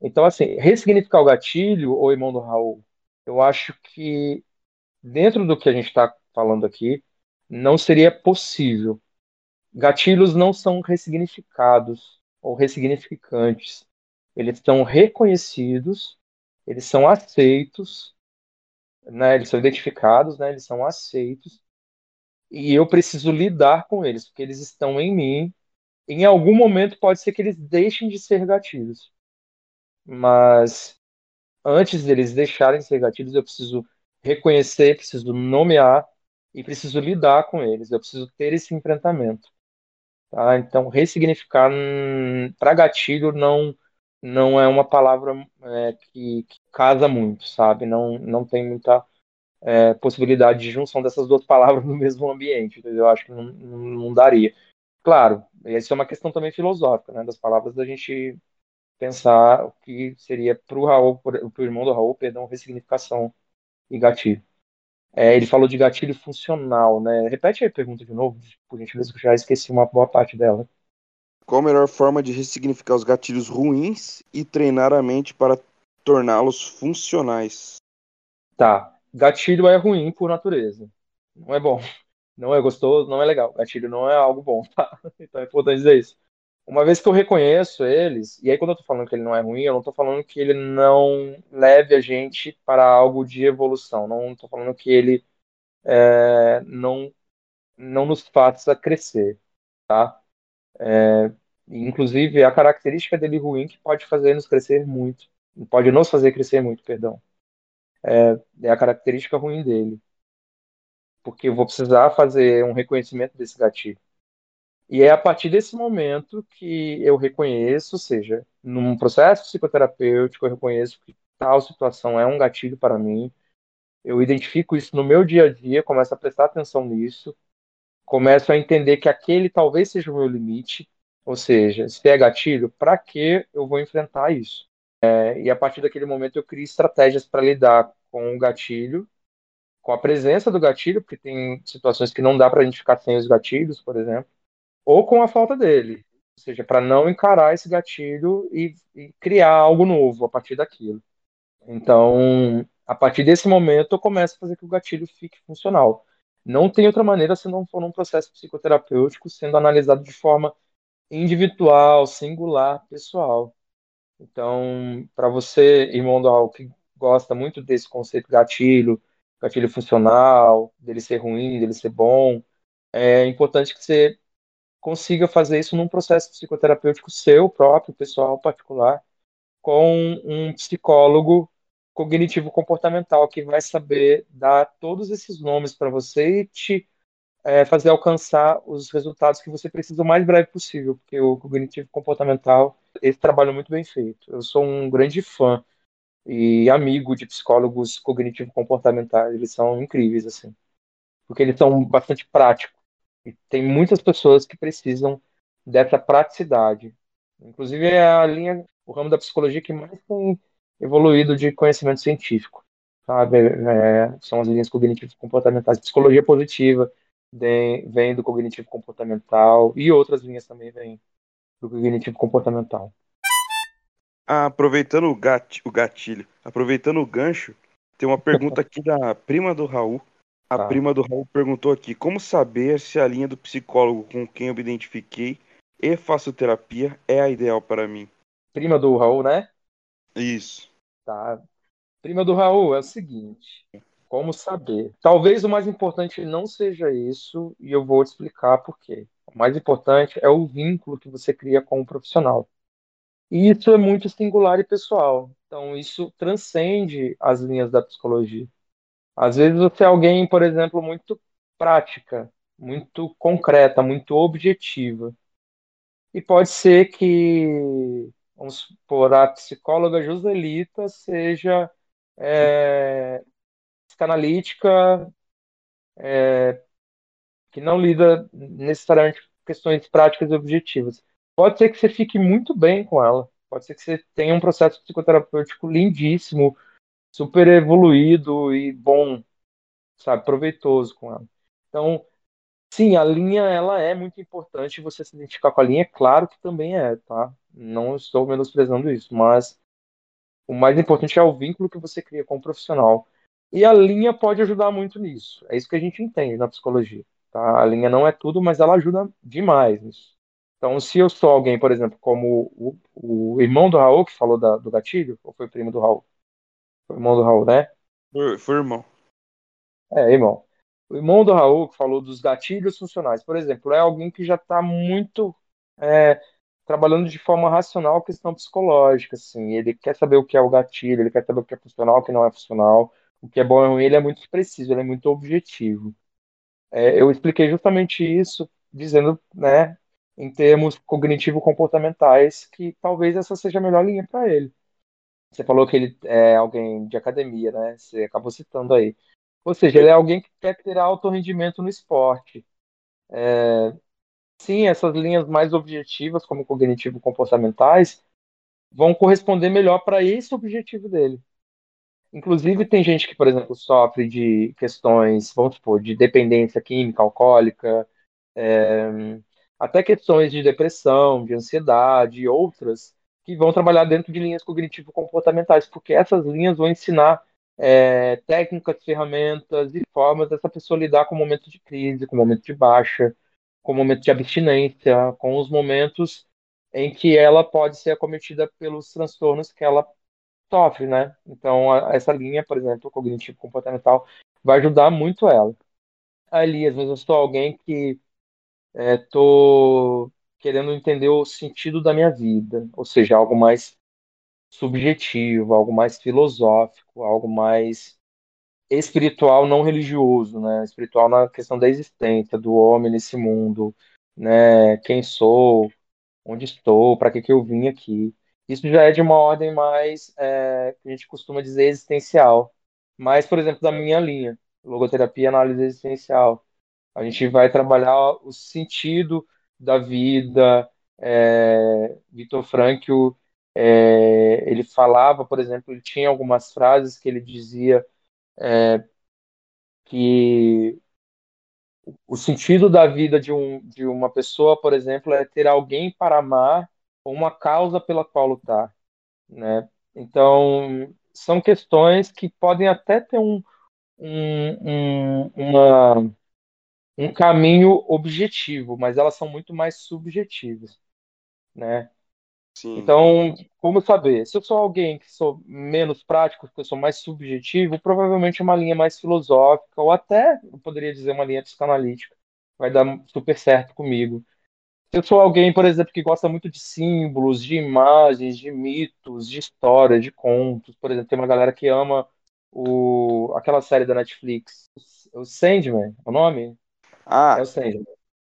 Então, assim, ressignificar o gatilho, ou irmão do Raul, eu acho que dentro do que a gente está falando aqui, não seria possível. Gatilhos não são ressignificados ou ressignificantes. Eles são reconhecidos, eles são aceitos, né? eles são identificados, né? eles são aceitos, e eu preciso lidar com eles, porque eles estão em mim. Em algum momento pode ser que eles deixem de ser gatilhos, mas antes deles deixarem de ser gatilhos, eu preciso reconhecer, preciso nomear e preciso lidar com eles. Eu preciso ter esse enfrentamento. Tá? Então, ressignificar para gatilho não não é uma palavra é, que, que, casa muito, sabe? Não, não tem muita é, possibilidade de junção dessas duas palavras no mesmo ambiente. Entendeu? Eu acho que não, não daria. Claro, isso é uma questão também filosófica, né? Das palavras da gente pensar o que seria para o Raul, para o irmão do Raul, perdão, ressignificação e gatilho. É, ele falou de gatilho funcional, né? Repete aí a pergunta de novo, por gentileza, que eu já esqueci uma boa parte dela. Qual a melhor forma de ressignificar os gatilhos ruins e treinar a mente para torná-los funcionais? Tá. Gatilho é ruim por natureza. Não é bom. Não é gostoso, não é legal. Gatilho não é algo bom, tá? Então é importante dizer isso uma vez que eu reconheço eles, e aí quando eu tô falando que ele não é ruim, eu não tô falando que ele não leve a gente para algo de evolução, não tô falando que ele é, não, não nos faça crescer, tá? É, inclusive, a característica dele ruim que pode fazer nos crescer muito, pode nos fazer crescer muito, perdão. É, é a característica ruim dele. Porque eu vou precisar fazer um reconhecimento desse gatilho. E é a partir desse momento que eu reconheço, ou seja, num processo psicoterapêutico, eu reconheço que tal situação é um gatilho para mim, eu identifico isso no meu dia a dia, começo a prestar atenção nisso, começo a entender que aquele talvez seja o meu limite, ou seja, se é gatilho, para que eu vou enfrentar isso? É, e a partir daquele momento eu crio estratégias para lidar com o gatilho, com a presença do gatilho, porque tem situações que não dá para a gente ficar sem os gatilhos, por exemplo, ou com a falta dele, ou seja, para não encarar esse gatilho e, e criar algo novo a partir daquilo. Então, a partir desse momento, eu começo a fazer que o gatilho fique funcional. Não tem outra maneira se não for um processo psicoterapêutico sendo analisado de forma individual, singular, pessoal. Então, para você, irmão do Raul, que gosta muito desse conceito gatilho, gatilho funcional, dele ser ruim, dele ser bom, é importante que você consiga fazer isso num processo psicoterapêutico seu próprio, pessoal, particular, com um psicólogo cognitivo comportamental que vai saber dar todos esses nomes para você e te é, fazer alcançar os resultados que você precisa o mais breve possível, porque o cognitivo comportamental, esse trabalho é muito bem feito. Eu sou um grande fã e amigo de psicólogos cognitivo comportamentais, eles são incríveis assim, porque eles são bastante práticos. E tem muitas pessoas que precisam dessa praticidade. Inclusive é a linha, o ramo da psicologia que mais tem evoluído de conhecimento científico, sabe? É, são as linhas cognitivas comportamentais, psicologia positiva, vem do cognitivo comportamental e outras linhas também vêm do cognitivo comportamental. Ah, aproveitando o, gat, o gatilho, aproveitando o gancho, tem uma pergunta aqui da prima do Raul. A tá. prima do Raul perguntou aqui: como saber se a linha do psicólogo com quem eu me identifiquei e faço terapia é a ideal para mim? Prima do Raul, né? Isso. Tá. Prima do Raul, é o seguinte: como saber? Talvez o mais importante não seja isso, e eu vou te explicar por quê. O mais importante é o vínculo que você cria com o profissional. E isso é muito singular e pessoal. Então, isso transcende as linhas da psicologia. Às vezes você é alguém, por exemplo, muito prática, muito concreta, muito objetiva. E pode ser que, vamos supor, a psicóloga Joselita seja é, psicanalítica é, que não lida necessariamente com questões práticas e objetivas. Pode ser que você fique muito bem com ela. Pode ser que você tenha um processo psicoterapêutico lindíssimo, super evoluído e bom, sabe, proveitoso com ela. Então, sim, a linha ela é muito importante. Você se identificar com a linha, é claro que também é, tá? Não estou menosprezando isso, mas o mais importante é o vínculo que você cria com o profissional. E a linha pode ajudar muito nisso. É isso que a gente entende na psicologia. Tá? A linha não é tudo, mas ela ajuda demais nisso. Então, se eu sou alguém, por exemplo, como o, o irmão do Raul, que falou da, do gatilho, ou foi primo do Raul? Foi irmão do Raul, né? Foi, foi irmão. É, irmão. O irmão do Raul, que falou dos gatilhos funcionais, por exemplo, é alguém que já está muito é, trabalhando de forma racional a questão psicológica, assim. Ele quer saber o que é o gatilho, ele quer saber o que é funcional, o que não é funcional o que é bom e ruim, ele é muito preciso, ele é muito objetivo. É, eu expliquei justamente isso, dizendo, né, em termos cognitivo-comportamentais, que talvez essa seja a melhor linha para ele. Você falou que ele é alguém de academia, né? Você acabou citando aí. Ou seja, ele é alguém que quer ter alto rendimento no esporte. É, sim, essas linhas mais objetivas, como cognitivo-comportamentais, vão corresponder melhor para esse objetivo dele. Inclusive, tem gente que, por exemplo, sofre de questões, vamos supor, de dependência química, alcoólica, é, até questões de depressão, de ansiedade e outras, que vão trabalhar dentro de linhas cognitivo-comportamentais, porque essas linhas vão ensinar é, técnicas, ferramentas e formas dessa pessoa lidar com momentos de crise, com momentos de baixa, com momentos de abstinência, com os momentos em que ela pode ser acometida pelos transtornos que ela sofre, né? Então, a, essa linha, por exemplo, cognitivo-comportamental, vai ajudar muito ela. Ali, às vezes, eu sou alguém que estou é, querendo entender o sentido da minha vida, ou seja, algo mais subjetivo, algo mais filosófico, algo mais espiritual, não religioso, né? Espiritual na questão da existência do homem nesse mundo, né? Quem sou, onde estou, para que que eu vim aqui. Isso já é de uma ordem mais, é, que a gente costuma dizer, existencial. Mas, por exemplo, da minha linha, logoterapia, análise existencial. A gente vai trabalhar o sentido da vida. É, Vitor Frankl, é, ele falava, por exemplo, ele tinha algumas frases que ele dizia é, que o sentido da vida de, um, de uma pessoa, por exemplo, é ter alguém para amar ou uma causa pela qual lutar, né? Então, são questões que podem até ter um, um, um, uma, um caminho objetivo, mas elas são muito mais subjetivas, né? Sim. Então, como saber? Se eu sou alguém que sou menos prático, que eu sou mais subjetivo, provavelmente uma linha mais filosófica, ou até, eu poderia dizer, uma linha psicanalítica, vai dar super certo comigo. Se eu sou alguém, por exemplo, que gosta muito de símbolos, de imagens, de mitos, de histórias, de contos, por exemplo, tem uma galera que ama o, aquela série da Netflix, o Sandman, é o nome? Ah, É o Sandman.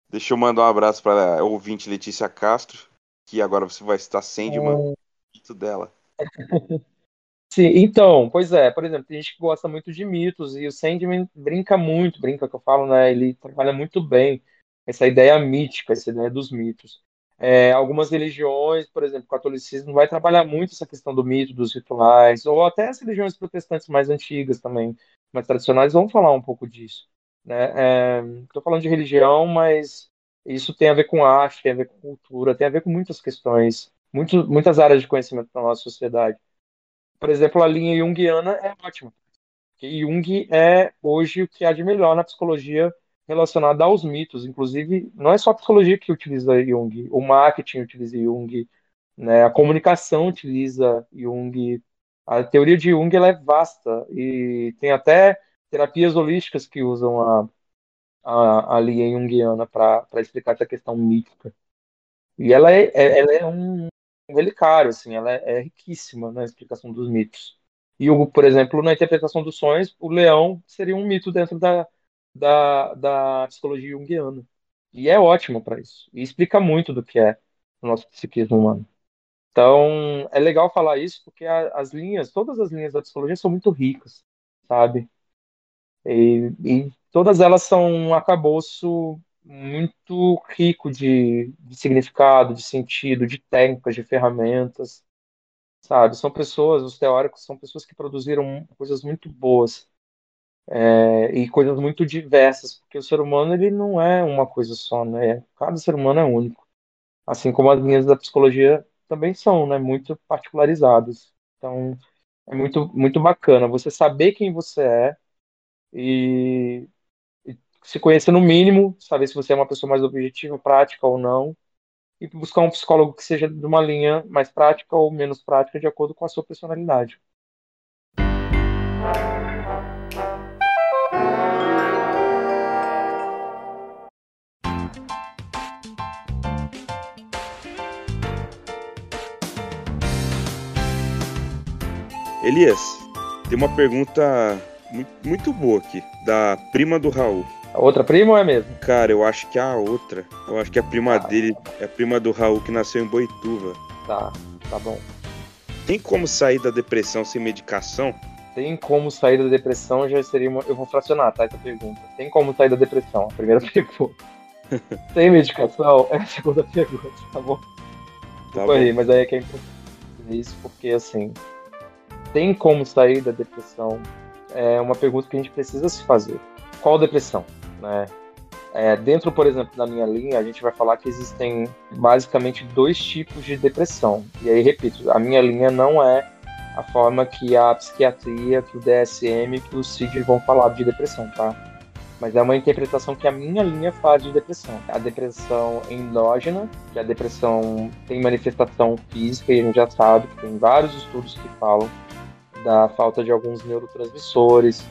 deixa eu mandar um abraço para a ouvinte Letícia Castro, que agora você vai estar Sandman, mito dela. Sim, então, pois é, por exemplo, tem gente que gosta muito de mitos e o Sandman brinca muito, brinca que eu falo, né? Ele trabalha muito bem essa ideia mítica, essa ideia dos mitos. É, algumas religiões, por exemplo, o catolicismo vai trabalhar muito essa questão do mito, dos rituais, ou até as religiões protestantes mais antigas também, mais tradicionais, vão falar um pouco disso, né? Estou falando de religião, mas isso tem a ver com arte, tem a ver com cultura, tem a ver com muitas questões, muito, muitas áreas de conhecimento da nossa sociedade. Por exemplo, a linha junguiana é ótima. Jung é hoje o que há de melhor na psicologia relacionada aos mitos. Inclusive, não é só a psicologia que utiliza Jung, o marketing utiliza Jung, né? a comunicação utiliza Jung. A teoria de Jung é vasta e tem até terapias holísticas que usam a, a, a linha junguiana para explicar essa questão mítica. E ela é, é- ela é um relicário, assim, ela é, é riquíssima na explicação dos mitos. E, o, por exemplo, na interpretação dos sonhos, o leão seria um mito dentro da, da, da psicologia junguiana. E é ótimo para isso. E explica muito do que é o nosso psiquismo humano. Então, é legal falar isso porque as linhas, todas as linhas da psicologia são muito ricas, sabe? E, e todas elas são um arcabouço muito rico de, de significado, de sentido, de técnicas, de ferramentas, sabe? São pessoas, os teóricos são pessoas que produziram coisas muito boas, é, e coisas muito diversas, porque o ser humano ele não é uma coisa só, né? Cada ser humano é único, assim como as linhas da psicologia também são, né? Muito particularizadas. Então, é muito muito bacana você saber quem você é e e se conhecer no mínimo, saber se você é uma pessoa mais objetiva, prática ou não, e buscar um psicólogo que seja de uma linha mais prática ou menos prática, de acordo com a sua personalidade. Elias, tem uma pergunta mu- muito boa aqui, da prima do Raul. A outra prima ou é mesmo? Cara, eu acho que a outra, eu acho que a prima Tá. dele é a prima do Raul que nasceu em Boituva. Tá, tá bom. Tem como sair da depressão sem medicação? Tem como sair da depressão? Já seria uma... Eu vou fracionar, tá? Essa pergunta. Tem como sair da depressão? A primeira pergunta. Tem medicação? É a segunda pergunta, tá bom? Tá Desculpa bom. aí, mas aí é que é importante isso, porque assim, tem como sair da depressão? É uma pergunta que a gente precisa se fazer. Qual depressão? Né? É, dentro, por exemplo, da minha linha, a gente vai falar que existem basicamente dois tipos de depressão. E aí, repito, a minha linha não é a forma que a psiquiatria, que o DSM, que o CID vão falar de depressão, tá? Mas é uma interpretação que a minha linha faz de depressão. A depressão endógena, que a depressão tem manifestação física, e a gente já sabe que tem vários estudos que falam da falta de alguns neurotransmissores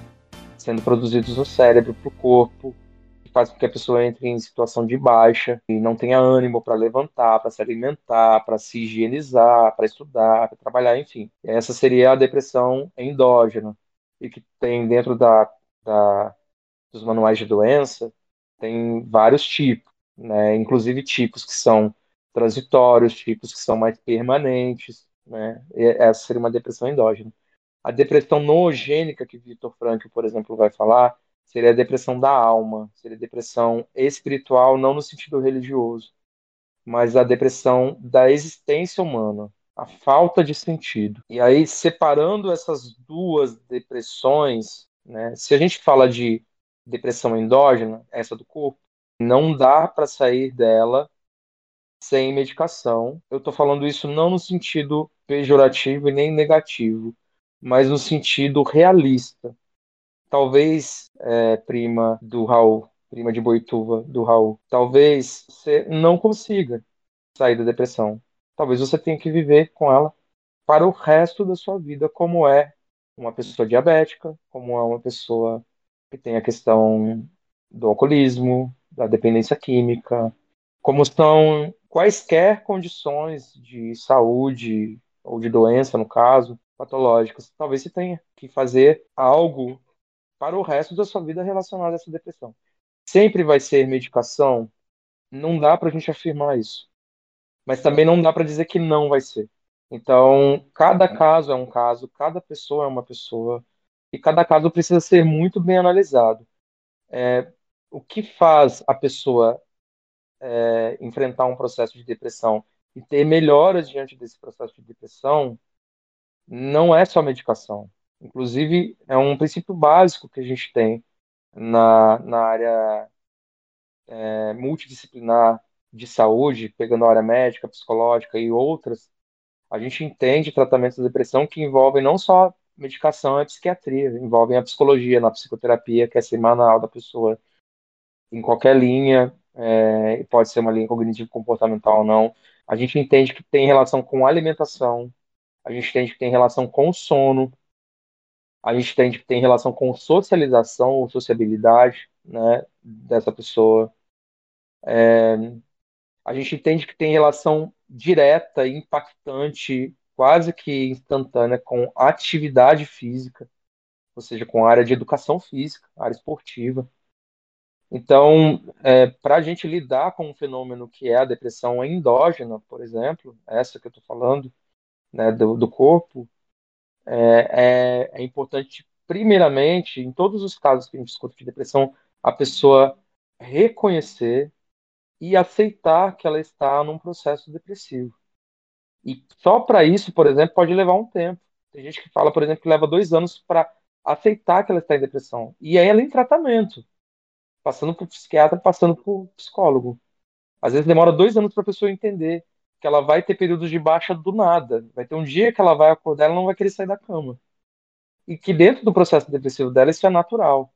sendo produzidos no cérebro para o corpo, que faz com que a pessoa entre em situação de baixa e não tenha ânimo para levantar, para se alimentar, para se higienizar, para estudar, para trabalhar, enfim. Essa seria a depressão endógena, e que tem dentro da, da dos manuais de doença, tem vários tipos, né? Inclusive tipos que são transitórios, tipos que são mais permanentes, né? E essa seria uma depressão endógena. A depressão noogênica que Viktor Frankl, por exemplo, vai falar, seria a depressão da alma, seria a depressão espiritual, não no sentido religioso, mas a depressão da existência humana, a falta de sentido. E aí, separando essas duas depressões, né, se a gente fala de depressão endógena, essa do corpo, não dá para sair dela sem medicação. Eu estou falando isso não no sentido pejorativo e nem negativo, mas no sentido realista. Talvez, é, prima do Raul, prima de Boituva do Raul, talvez você não consiga sair da depressão. Talvez você tenha que viver com ela para o resto da sua vida, como é uma pessoa diabética, como é uma pessoa que tem a questão do alcoolismo, da dependência química, como são quaisquer condições de saúde ou de doença, no caso, patológicas. Talvez você tenha que fazer algo para o resto da sua vida relacionado a essa depressão. Sempre vai ser medicação? Não dá para a gente afirmar isso. Mas também não dá para dizer que não vai ser. Então, cada caso é um caso, cada pessoa é uma pessoa, e cada caso precisa ser muito bem analisado. É, o que faz a pessoa é, enfrentar um processo de depressão e ter melhoras diante desse processo de depressão não é só medicação. Inclusive, é um princípio básico que a gente tem na, na área é, multidisciplinar de saúde, pegando a área médica, psicológica e outras, a gente entende tratamentos de depressão que envolvem não só medicação e psiquiatria, envolvem a psicologia, na psicoterapia, que é semanal da pessoa, em qualquer linha, é, pode ser uma linha cognitivo-comportamental ou não. A gente entende que tem relação com alimentação, a gente entende que tem relação com sono, a gente entende que tem relação com socialização ou sociabilidade né, dessa pessoa. É, a gente entende que tem relação direta, impactante, quase que instantânea com atividade física, ou seja, com a área de educação física, área esportiva. Então, é, para a gente lidar com um fenômeno que é a depressão endógena, por exemplo, essa que eu estou falando, né, do, do corpo, é, é, é, importante, primeiramente, em todos os casos que a gente discute de depressão, a pessoa reconhecer e aceitar que ela está num processo depressivo. E só para isso, por exemplo, pode levar um tempo. Tem gente que fala, por exemplo, que leva dois anos para aceitar que ela está em depressão. E aí ela é em tratamento, passando por psiquiatra, passando por psicólogo. Às vezes demora dois anos para a pessoa entender que ela vai ter períodos de baixa do nada. Vai ter um dia que ela vai acordar, ela não vai querer sair da cama. E que dentro do processo depressivo dela isso é natural.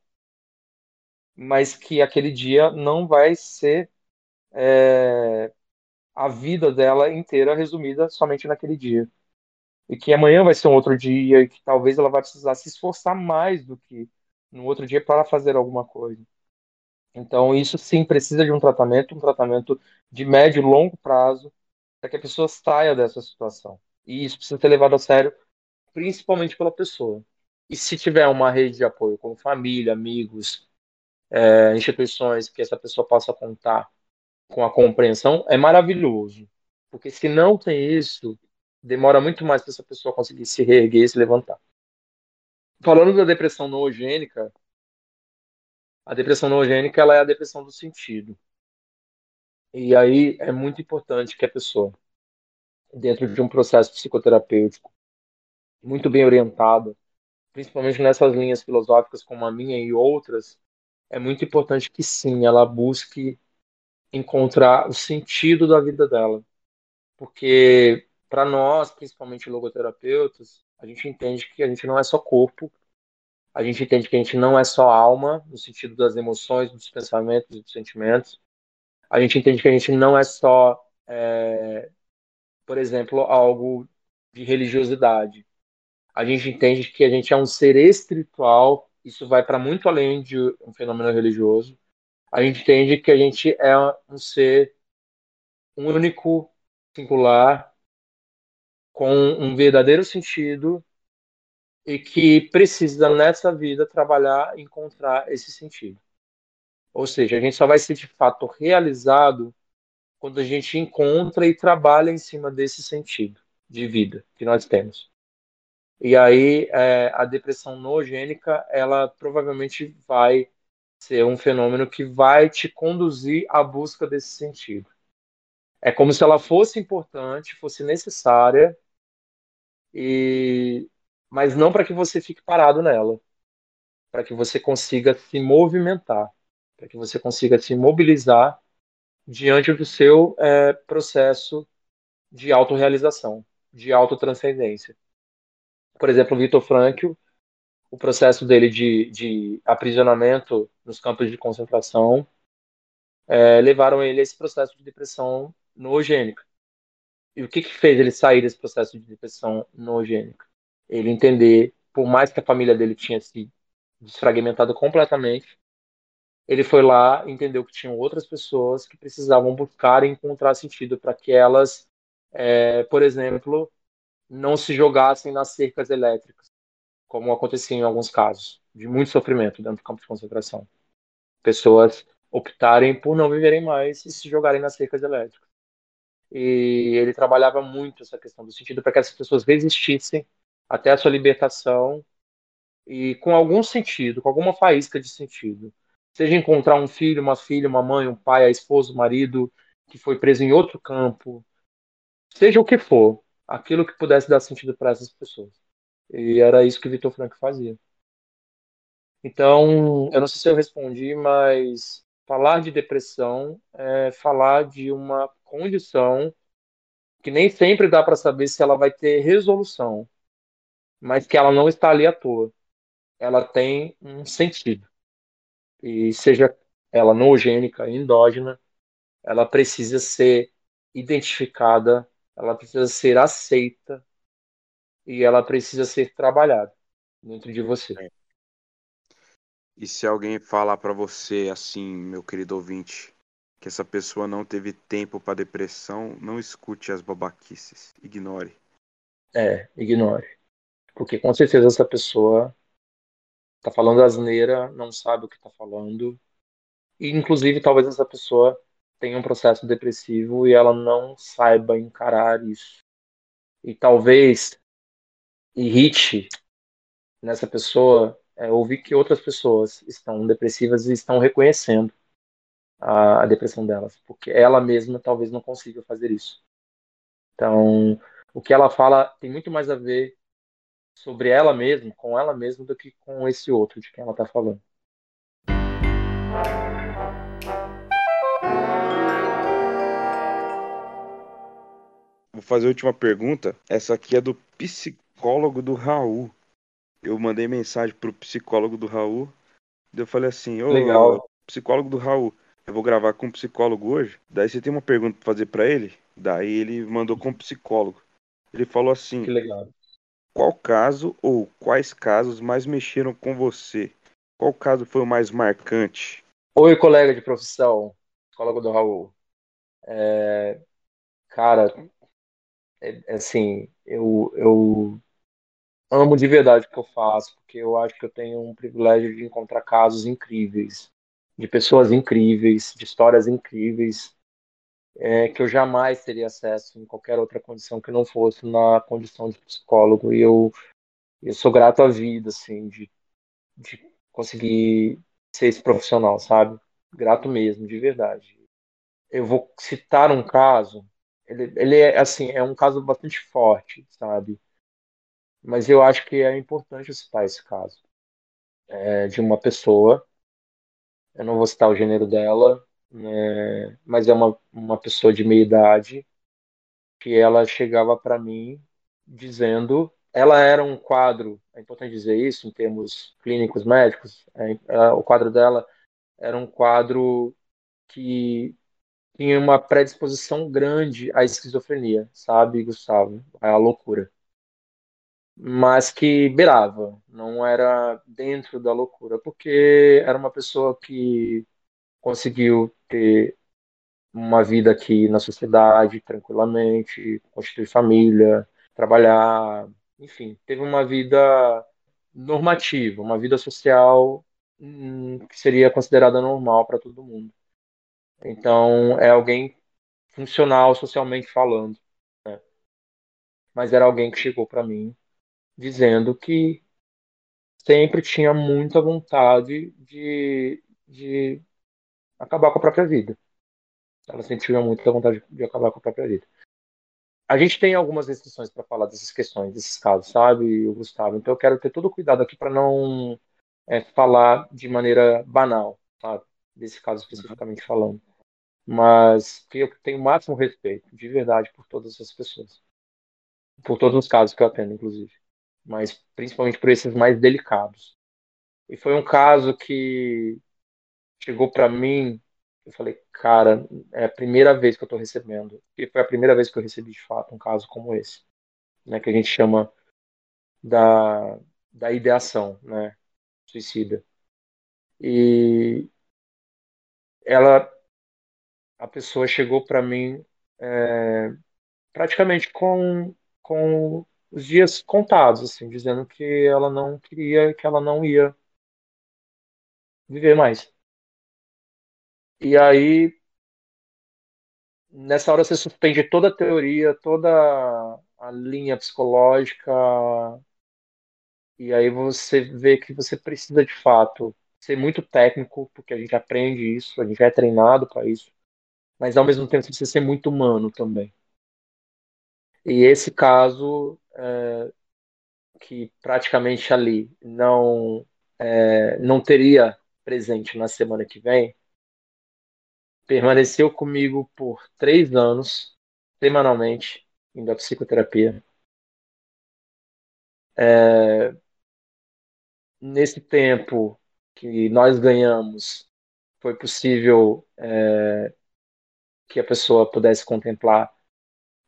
Mas que aquele dia não vai ser é, a vida dela inteira resumida somente naquele dia. E que amanhã vai ser um outro dia e que talvez ela vai precisar se esforçar mais do que no outro dia para fazer alguma coisa. Então, isso sim precisa de um tratamento, um tratamento de médio e longo prazo, para que a pessoa saia dessa situação. E isso precisa ser levado a sério, principalmente pela pessoa. E se tiver uma rede de apoio, como família, amigos, é, instituições, que essa pessoa possa contar com a compreensão, é maravilhoso. Porque se não tem isso, demora muito mais para essa pessoa conseguir se reerguer e se levantar. Falando da depressão noogênica, a depressão noogênica ela é a depressão do sentido. E aí é muito importante que a pessoa, dentro de um processo psicoterapêutico, muito bem orientada, principalmente nessas linhas filosóficas como a minha e outras, é muito importante que sim, ela busque encontrar o sentido da vida dela. Porque para nós, principalmente logoterapeutas, a gente entende que a gente não é só corpo, a gente entende que a gente não é só alma, no sentido das emoções, dos pensamentos e dos sentimentos, a gente entende que a gente não é só, é, por exemplo, algo de religiosidade. A gente entende que a gente é um ser espiritual, isso vai para muito além de um fenômeno religioso. A gente entende que a gente é um ser único, singular, com um verdadeiro sentido e que precisa nessa vida trabalhar encontrar esse sentido. Ou seja, a gente só vai ser de fato realizado quando a gente encontra e trabalha em cima desse sentido de vida que nós temos. E aí é, a depressão nogênica, ela provavelmente vai ser um fenômeno que vai te conduzir à busca desse sentido. É como se ela fosse importante, fosse necessária, e mas não para que você fique parado nela, para que você consiga se movimentar, para que você consiga se mobilizar diante do seu é, processo de autorrealização, de autotranscendência. Por exemplo, o Vitor Frankl, o processo dele de, de aprisionamento nos campos de concentração é, levaram ele a esse processo de depressão noogênica. E o que, que fez ele sair desse processo de depressão noogênica? Ele entender, por mais que a família dele tinha se desfragmentado completamente, ele foi lá entendeu que tinham outras pessoas que precisavam buscar e encontrar sentido para que elas, é, por exemplo, não se jogassem nas cercas elétricas, como acontecia em alguns casos, de muito sofrimento dentro do campo de concentração. Pessoas optarem por não viverem mais e se jogarem nas cercas elétricas. E ele trabalhava muito essa questão do sentido para que as pessoas resistissem até a sua libertação e com algum sentido, com alguma faísca de sentido. Seja encontrar um filho, uma filha, uma mãe, um pai, a esposa, o marido que foi preso em outro campo, seja o que for, aquilo que pudesse dar sentido para essas pessoas. E era isso que Vitor Frank fazia. Então, eu não sei se eu respondi, mas falar de depressão é falar de uma condição que nem sempre dá para saber se ela vai ter resolução, mas que ela não está ali à toa. Ela tem um sentido. E seja ela noogênica, endógena, ela precisa ser identificada, ela precisa ser aceita e ela precisa ser trabalhada dentro de você. E se alguém falar para você assim, meu querido ouvinte, que essa pessoa não teve tempo para depressão, não escute as babaquices, ignore. É, ignore. Porque com certeza essa pessoa tá falando asneira, não sabe o que tá falando. E inclusive talvez essa pessoa tenha um processo depressivo e ela não saiba encarar isso. E talvez irrite nessa pessoa é, ouvir que outras pessoas estão depressivas e estão reconhecendo a, a depressão delas, porque ela mesma talvez não consiga fazer isso. Então, o que ela fala tem muito mais a ver sobre ela mesma, com ela mesma, do que com esse outro de quem ela está falando. Vou fazer a última pergunta. Essa aqui é do psicólogo do Raul. Eu mandei mensagem pro psicólogo do Raul. Eu falei assim, ô Legal. psicólogo do Raul, eu vou gravar com um psicólogo hoje. Daí você tem uma pergunta pra fazer para ele? Daí ele mandou com um psicólogo. Ele falou assim: Que legal. Qual caso ou quais casos mais mexeram com você? Qual caso foi o mais marcante? Oi, colega de profissão, psicólogo do Raul. É, cara, é, é assim, eu, eu amo de verdade o que eu faço, porque eu acho que eu tenho um privilégio de encontrar casos incríveis, de pessoas incríveis, de histórias incríveis, é, que eu jamais teria acesso em qualquer outra condição que não fosse na condição de psicólogo. E eu, eu sou grato à vida, assim, de, de conseguir ser esse profissional, sabe? Grato mesmo, de verdade. Eu vou citar um caso, ele, ele é, assim, é um caso bastante forte, sabe? Mas eu acho que é importante citar esse caso. É de uma pessoa, eu não vou citar o gênero dela, né, mas é uma, uma pessoa de meia idade, que ela chegava para mim dizendo. Ela era um quadro, é importante dizer isso em termos clínicos médicos, é, é, o quadro dela era um quadro que tinha uma predisposição grande à esquizofrenia, sabe, Gustavo? À loucura mas que beirava, não era dentro da loucura, porque era uma pessoa que conseguiu ter uma vida aqui na sociedade tranquilamente, constituir família, trabalhar, enfim, teve uma vida normativa, uma vida social hum, que seria considerada normal para todo mundo. Então, é alguém funcional socialmente falando. Né? Mas era alguém que chegou para mim dizendo que sempre tinha muita vontade de, de acabar com a própria vida. Ela sempre muita vontade de acabar com a própria vida. A gente tem algumas restrições para falar dessas questões, desses casos, sabe, Gustavo? Então eu quero ter todo cuidado aqui para não é, falar de maneira banal, sabe? Desse caso especificamente falando. Mas eu tenho o máximo respeito, de verdade, por todas as pessoas. Por todos os casos que eu atendo, inclusive. Mas principalmente por esses mais delicados. E foi um caso que chegou para mim, eu falei, cara, é a primeira vez que eu estou recebendo. E foi a primeira vez que eu recebi de fato um caso como esse, né, que a gente chama da, da ideação, né, suicida. E ela, a pessoa chegou para mim é, praticamente com, com os dias contados, assim, dizendo que ela não queria, que ela não ia viver mais. E aí, nessa hora você suspende toda a teoria, toda a linha psicológica, e aí você vê que você precisa de fato ser muito técnico, porque a gente aprende isso, a gente é treinado para isso, mas ao mesmo tempo você precisa ser muito humano também. E esse caso, é, que praticamente ali não, é, não teria presente na semana que vem, permaneceu comigo por três anos, semanalmente, indo à psicoterapia. É, nesse tempo que nós ganhamos, foi possível é, que a pessoa pudesse contemplar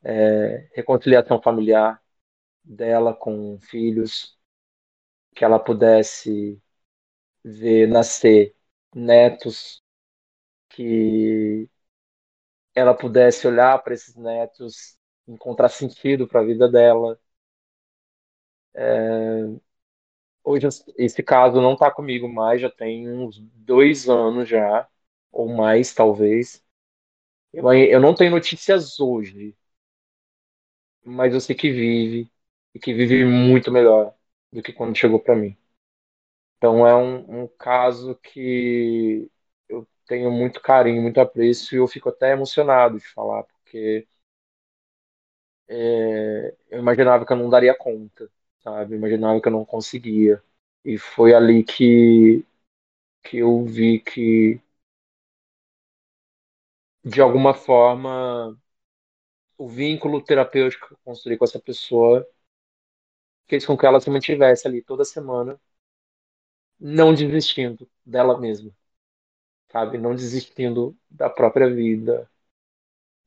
é, reconciliação familiar dela com filhos, que ela pudesse ver nascer netos que ela pudesse olhar para esses netos, encontrar sentido para a vida dela. É... Hoje esse caso não está comigo mais, já tem uns dois anos já, ou mais talvez. Eu, eu não tenho notícias hoje, mas eu sei que vive e que vive muito melhor do que quando chegou para mim. Então é um, um caso que tenho muito carinho, muito apreço e eu fico até emocionado de falar, porque é, eu imaginava que eu não daria conta, sabe? Eu imaginava que eu não conseguia. E foi ali que, que eu vi que, de alguma forma, o vínculo terapêutico que eu construí com essa pessoa fez com que ela se mantivesse ali toda semana, não desistindo dela mesma sabe? Não desistindo da própria vida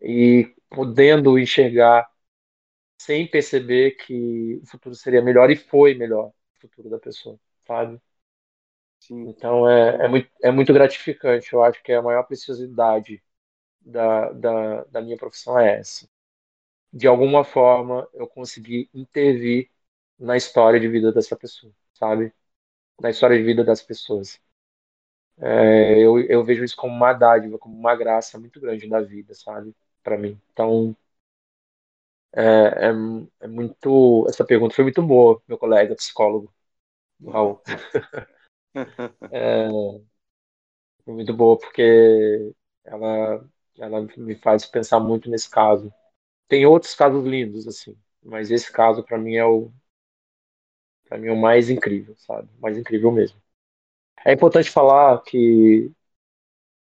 e podendo enxergar sem perceber que o futuro seria melhor e foi melhor o futuro da pessoa, sabe? Sim. Então é, é, muito, é muito gratificante. Eu acho que a maior preciosidade da, da, da minha profissão é essa. De alguma forma eu consegui intervir na história de vida dessa pessoa, sabe? Na história de vida das pessoas. É, eu, eu vejo isso como uma dádiva, como uma graça muito grande da vida, sabe? Para mim. Então, é, é, é, muito. Essa pergunta foi muito boa, meu colega psicólogo, Raul. é, foi muito boa porque ela, ela me faz pensar muito nesse caso. Tem outros casos lindos, assim, mas esse caso, para mim, é o. Pra mim é o mais incrível, sabe? Mais incrível mesmo. É importante falar que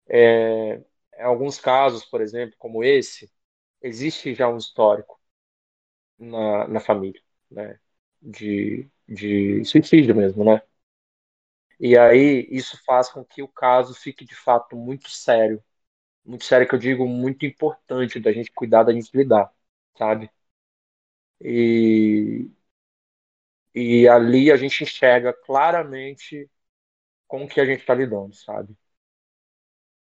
é, em alguns casos, por exemplo, como esse, existe já um histórico na, na família, né? De, de suicídio mesmo, né? E aí isso faz com que o caso fique de fato muito sério. Muito sério que eu digo muito importante da gente cuidar, da gente lidar, sabe? E, e ali a gente enxerga claramente com que a gente está lidando, sabe?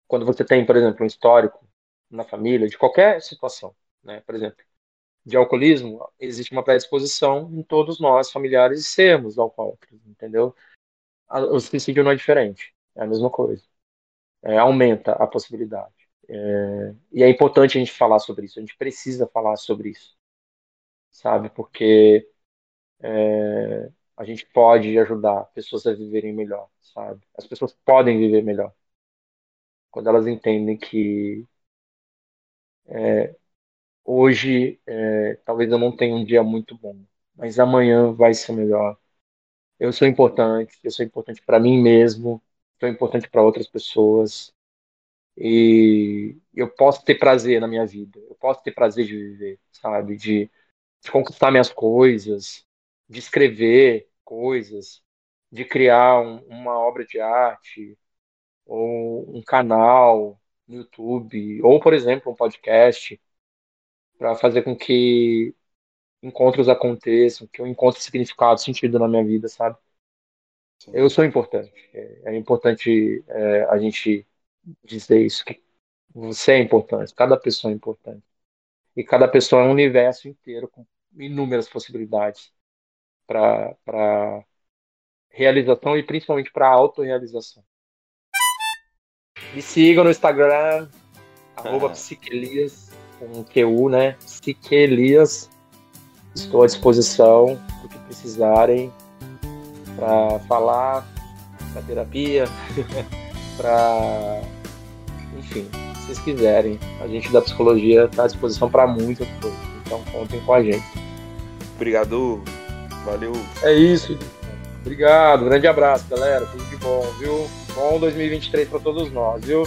Quando você tem, por exemplo, um histórico na família, de qualquer situação, né? Por exemplo, de alcoolismo, existe uma predisposição em todos nós, familiares, sermos alcoólatras, entendeu? O suicídio não é diferente, é a mesma coisa. É, aumenta a possibilidade. É, e é importante a gente falar sobre isso, a gente precisa falar sobre isso, sabe? Porque é, a gente pode ajudar pessoas a viverem melhor, sabe? As pessoas podem viver melhor, quando elas entendem que é, hoje é, talvez eu não tenha um dia muito bom, mas amanhã vai ser melhor. Eu sou importante, eu sou importante para mim mesmo, sou importante para outras pessoas e eu posso ter prazer na minha vida, eu posso ter prazer de viver, sabe, de, de conquistar minhas coisas, de escrever coisas, de criar um, uma obra de arte ou um canal no YouTube ou, por exemplo, um podcast para fazer com que encontros aconteçam, que eu encontre significado, sentido na minha vida, sabe? Sim. Eu sou importante. É, é importante é, a gente dizer isso, que você é importante, cada pessoa é importante. E cada pessoa é um universo inteiro com inúmeras possibilidades para realização e principalmente para autorrealização. Me sigam no Instagram, arroba psiquelias, com QU, né? Psiquelias. Estou à disposição do que precisarem para falar, para terapia, para. Enfim, se vocês quiserem. A gente da psicologia está à disposição para muitas coisas. Então contem com a gente. Obrigado. Valeu. É isso. Obrigado. Grande abraço, galera. Tudo de bom, viu? Bom 2023 para todos nós, viu?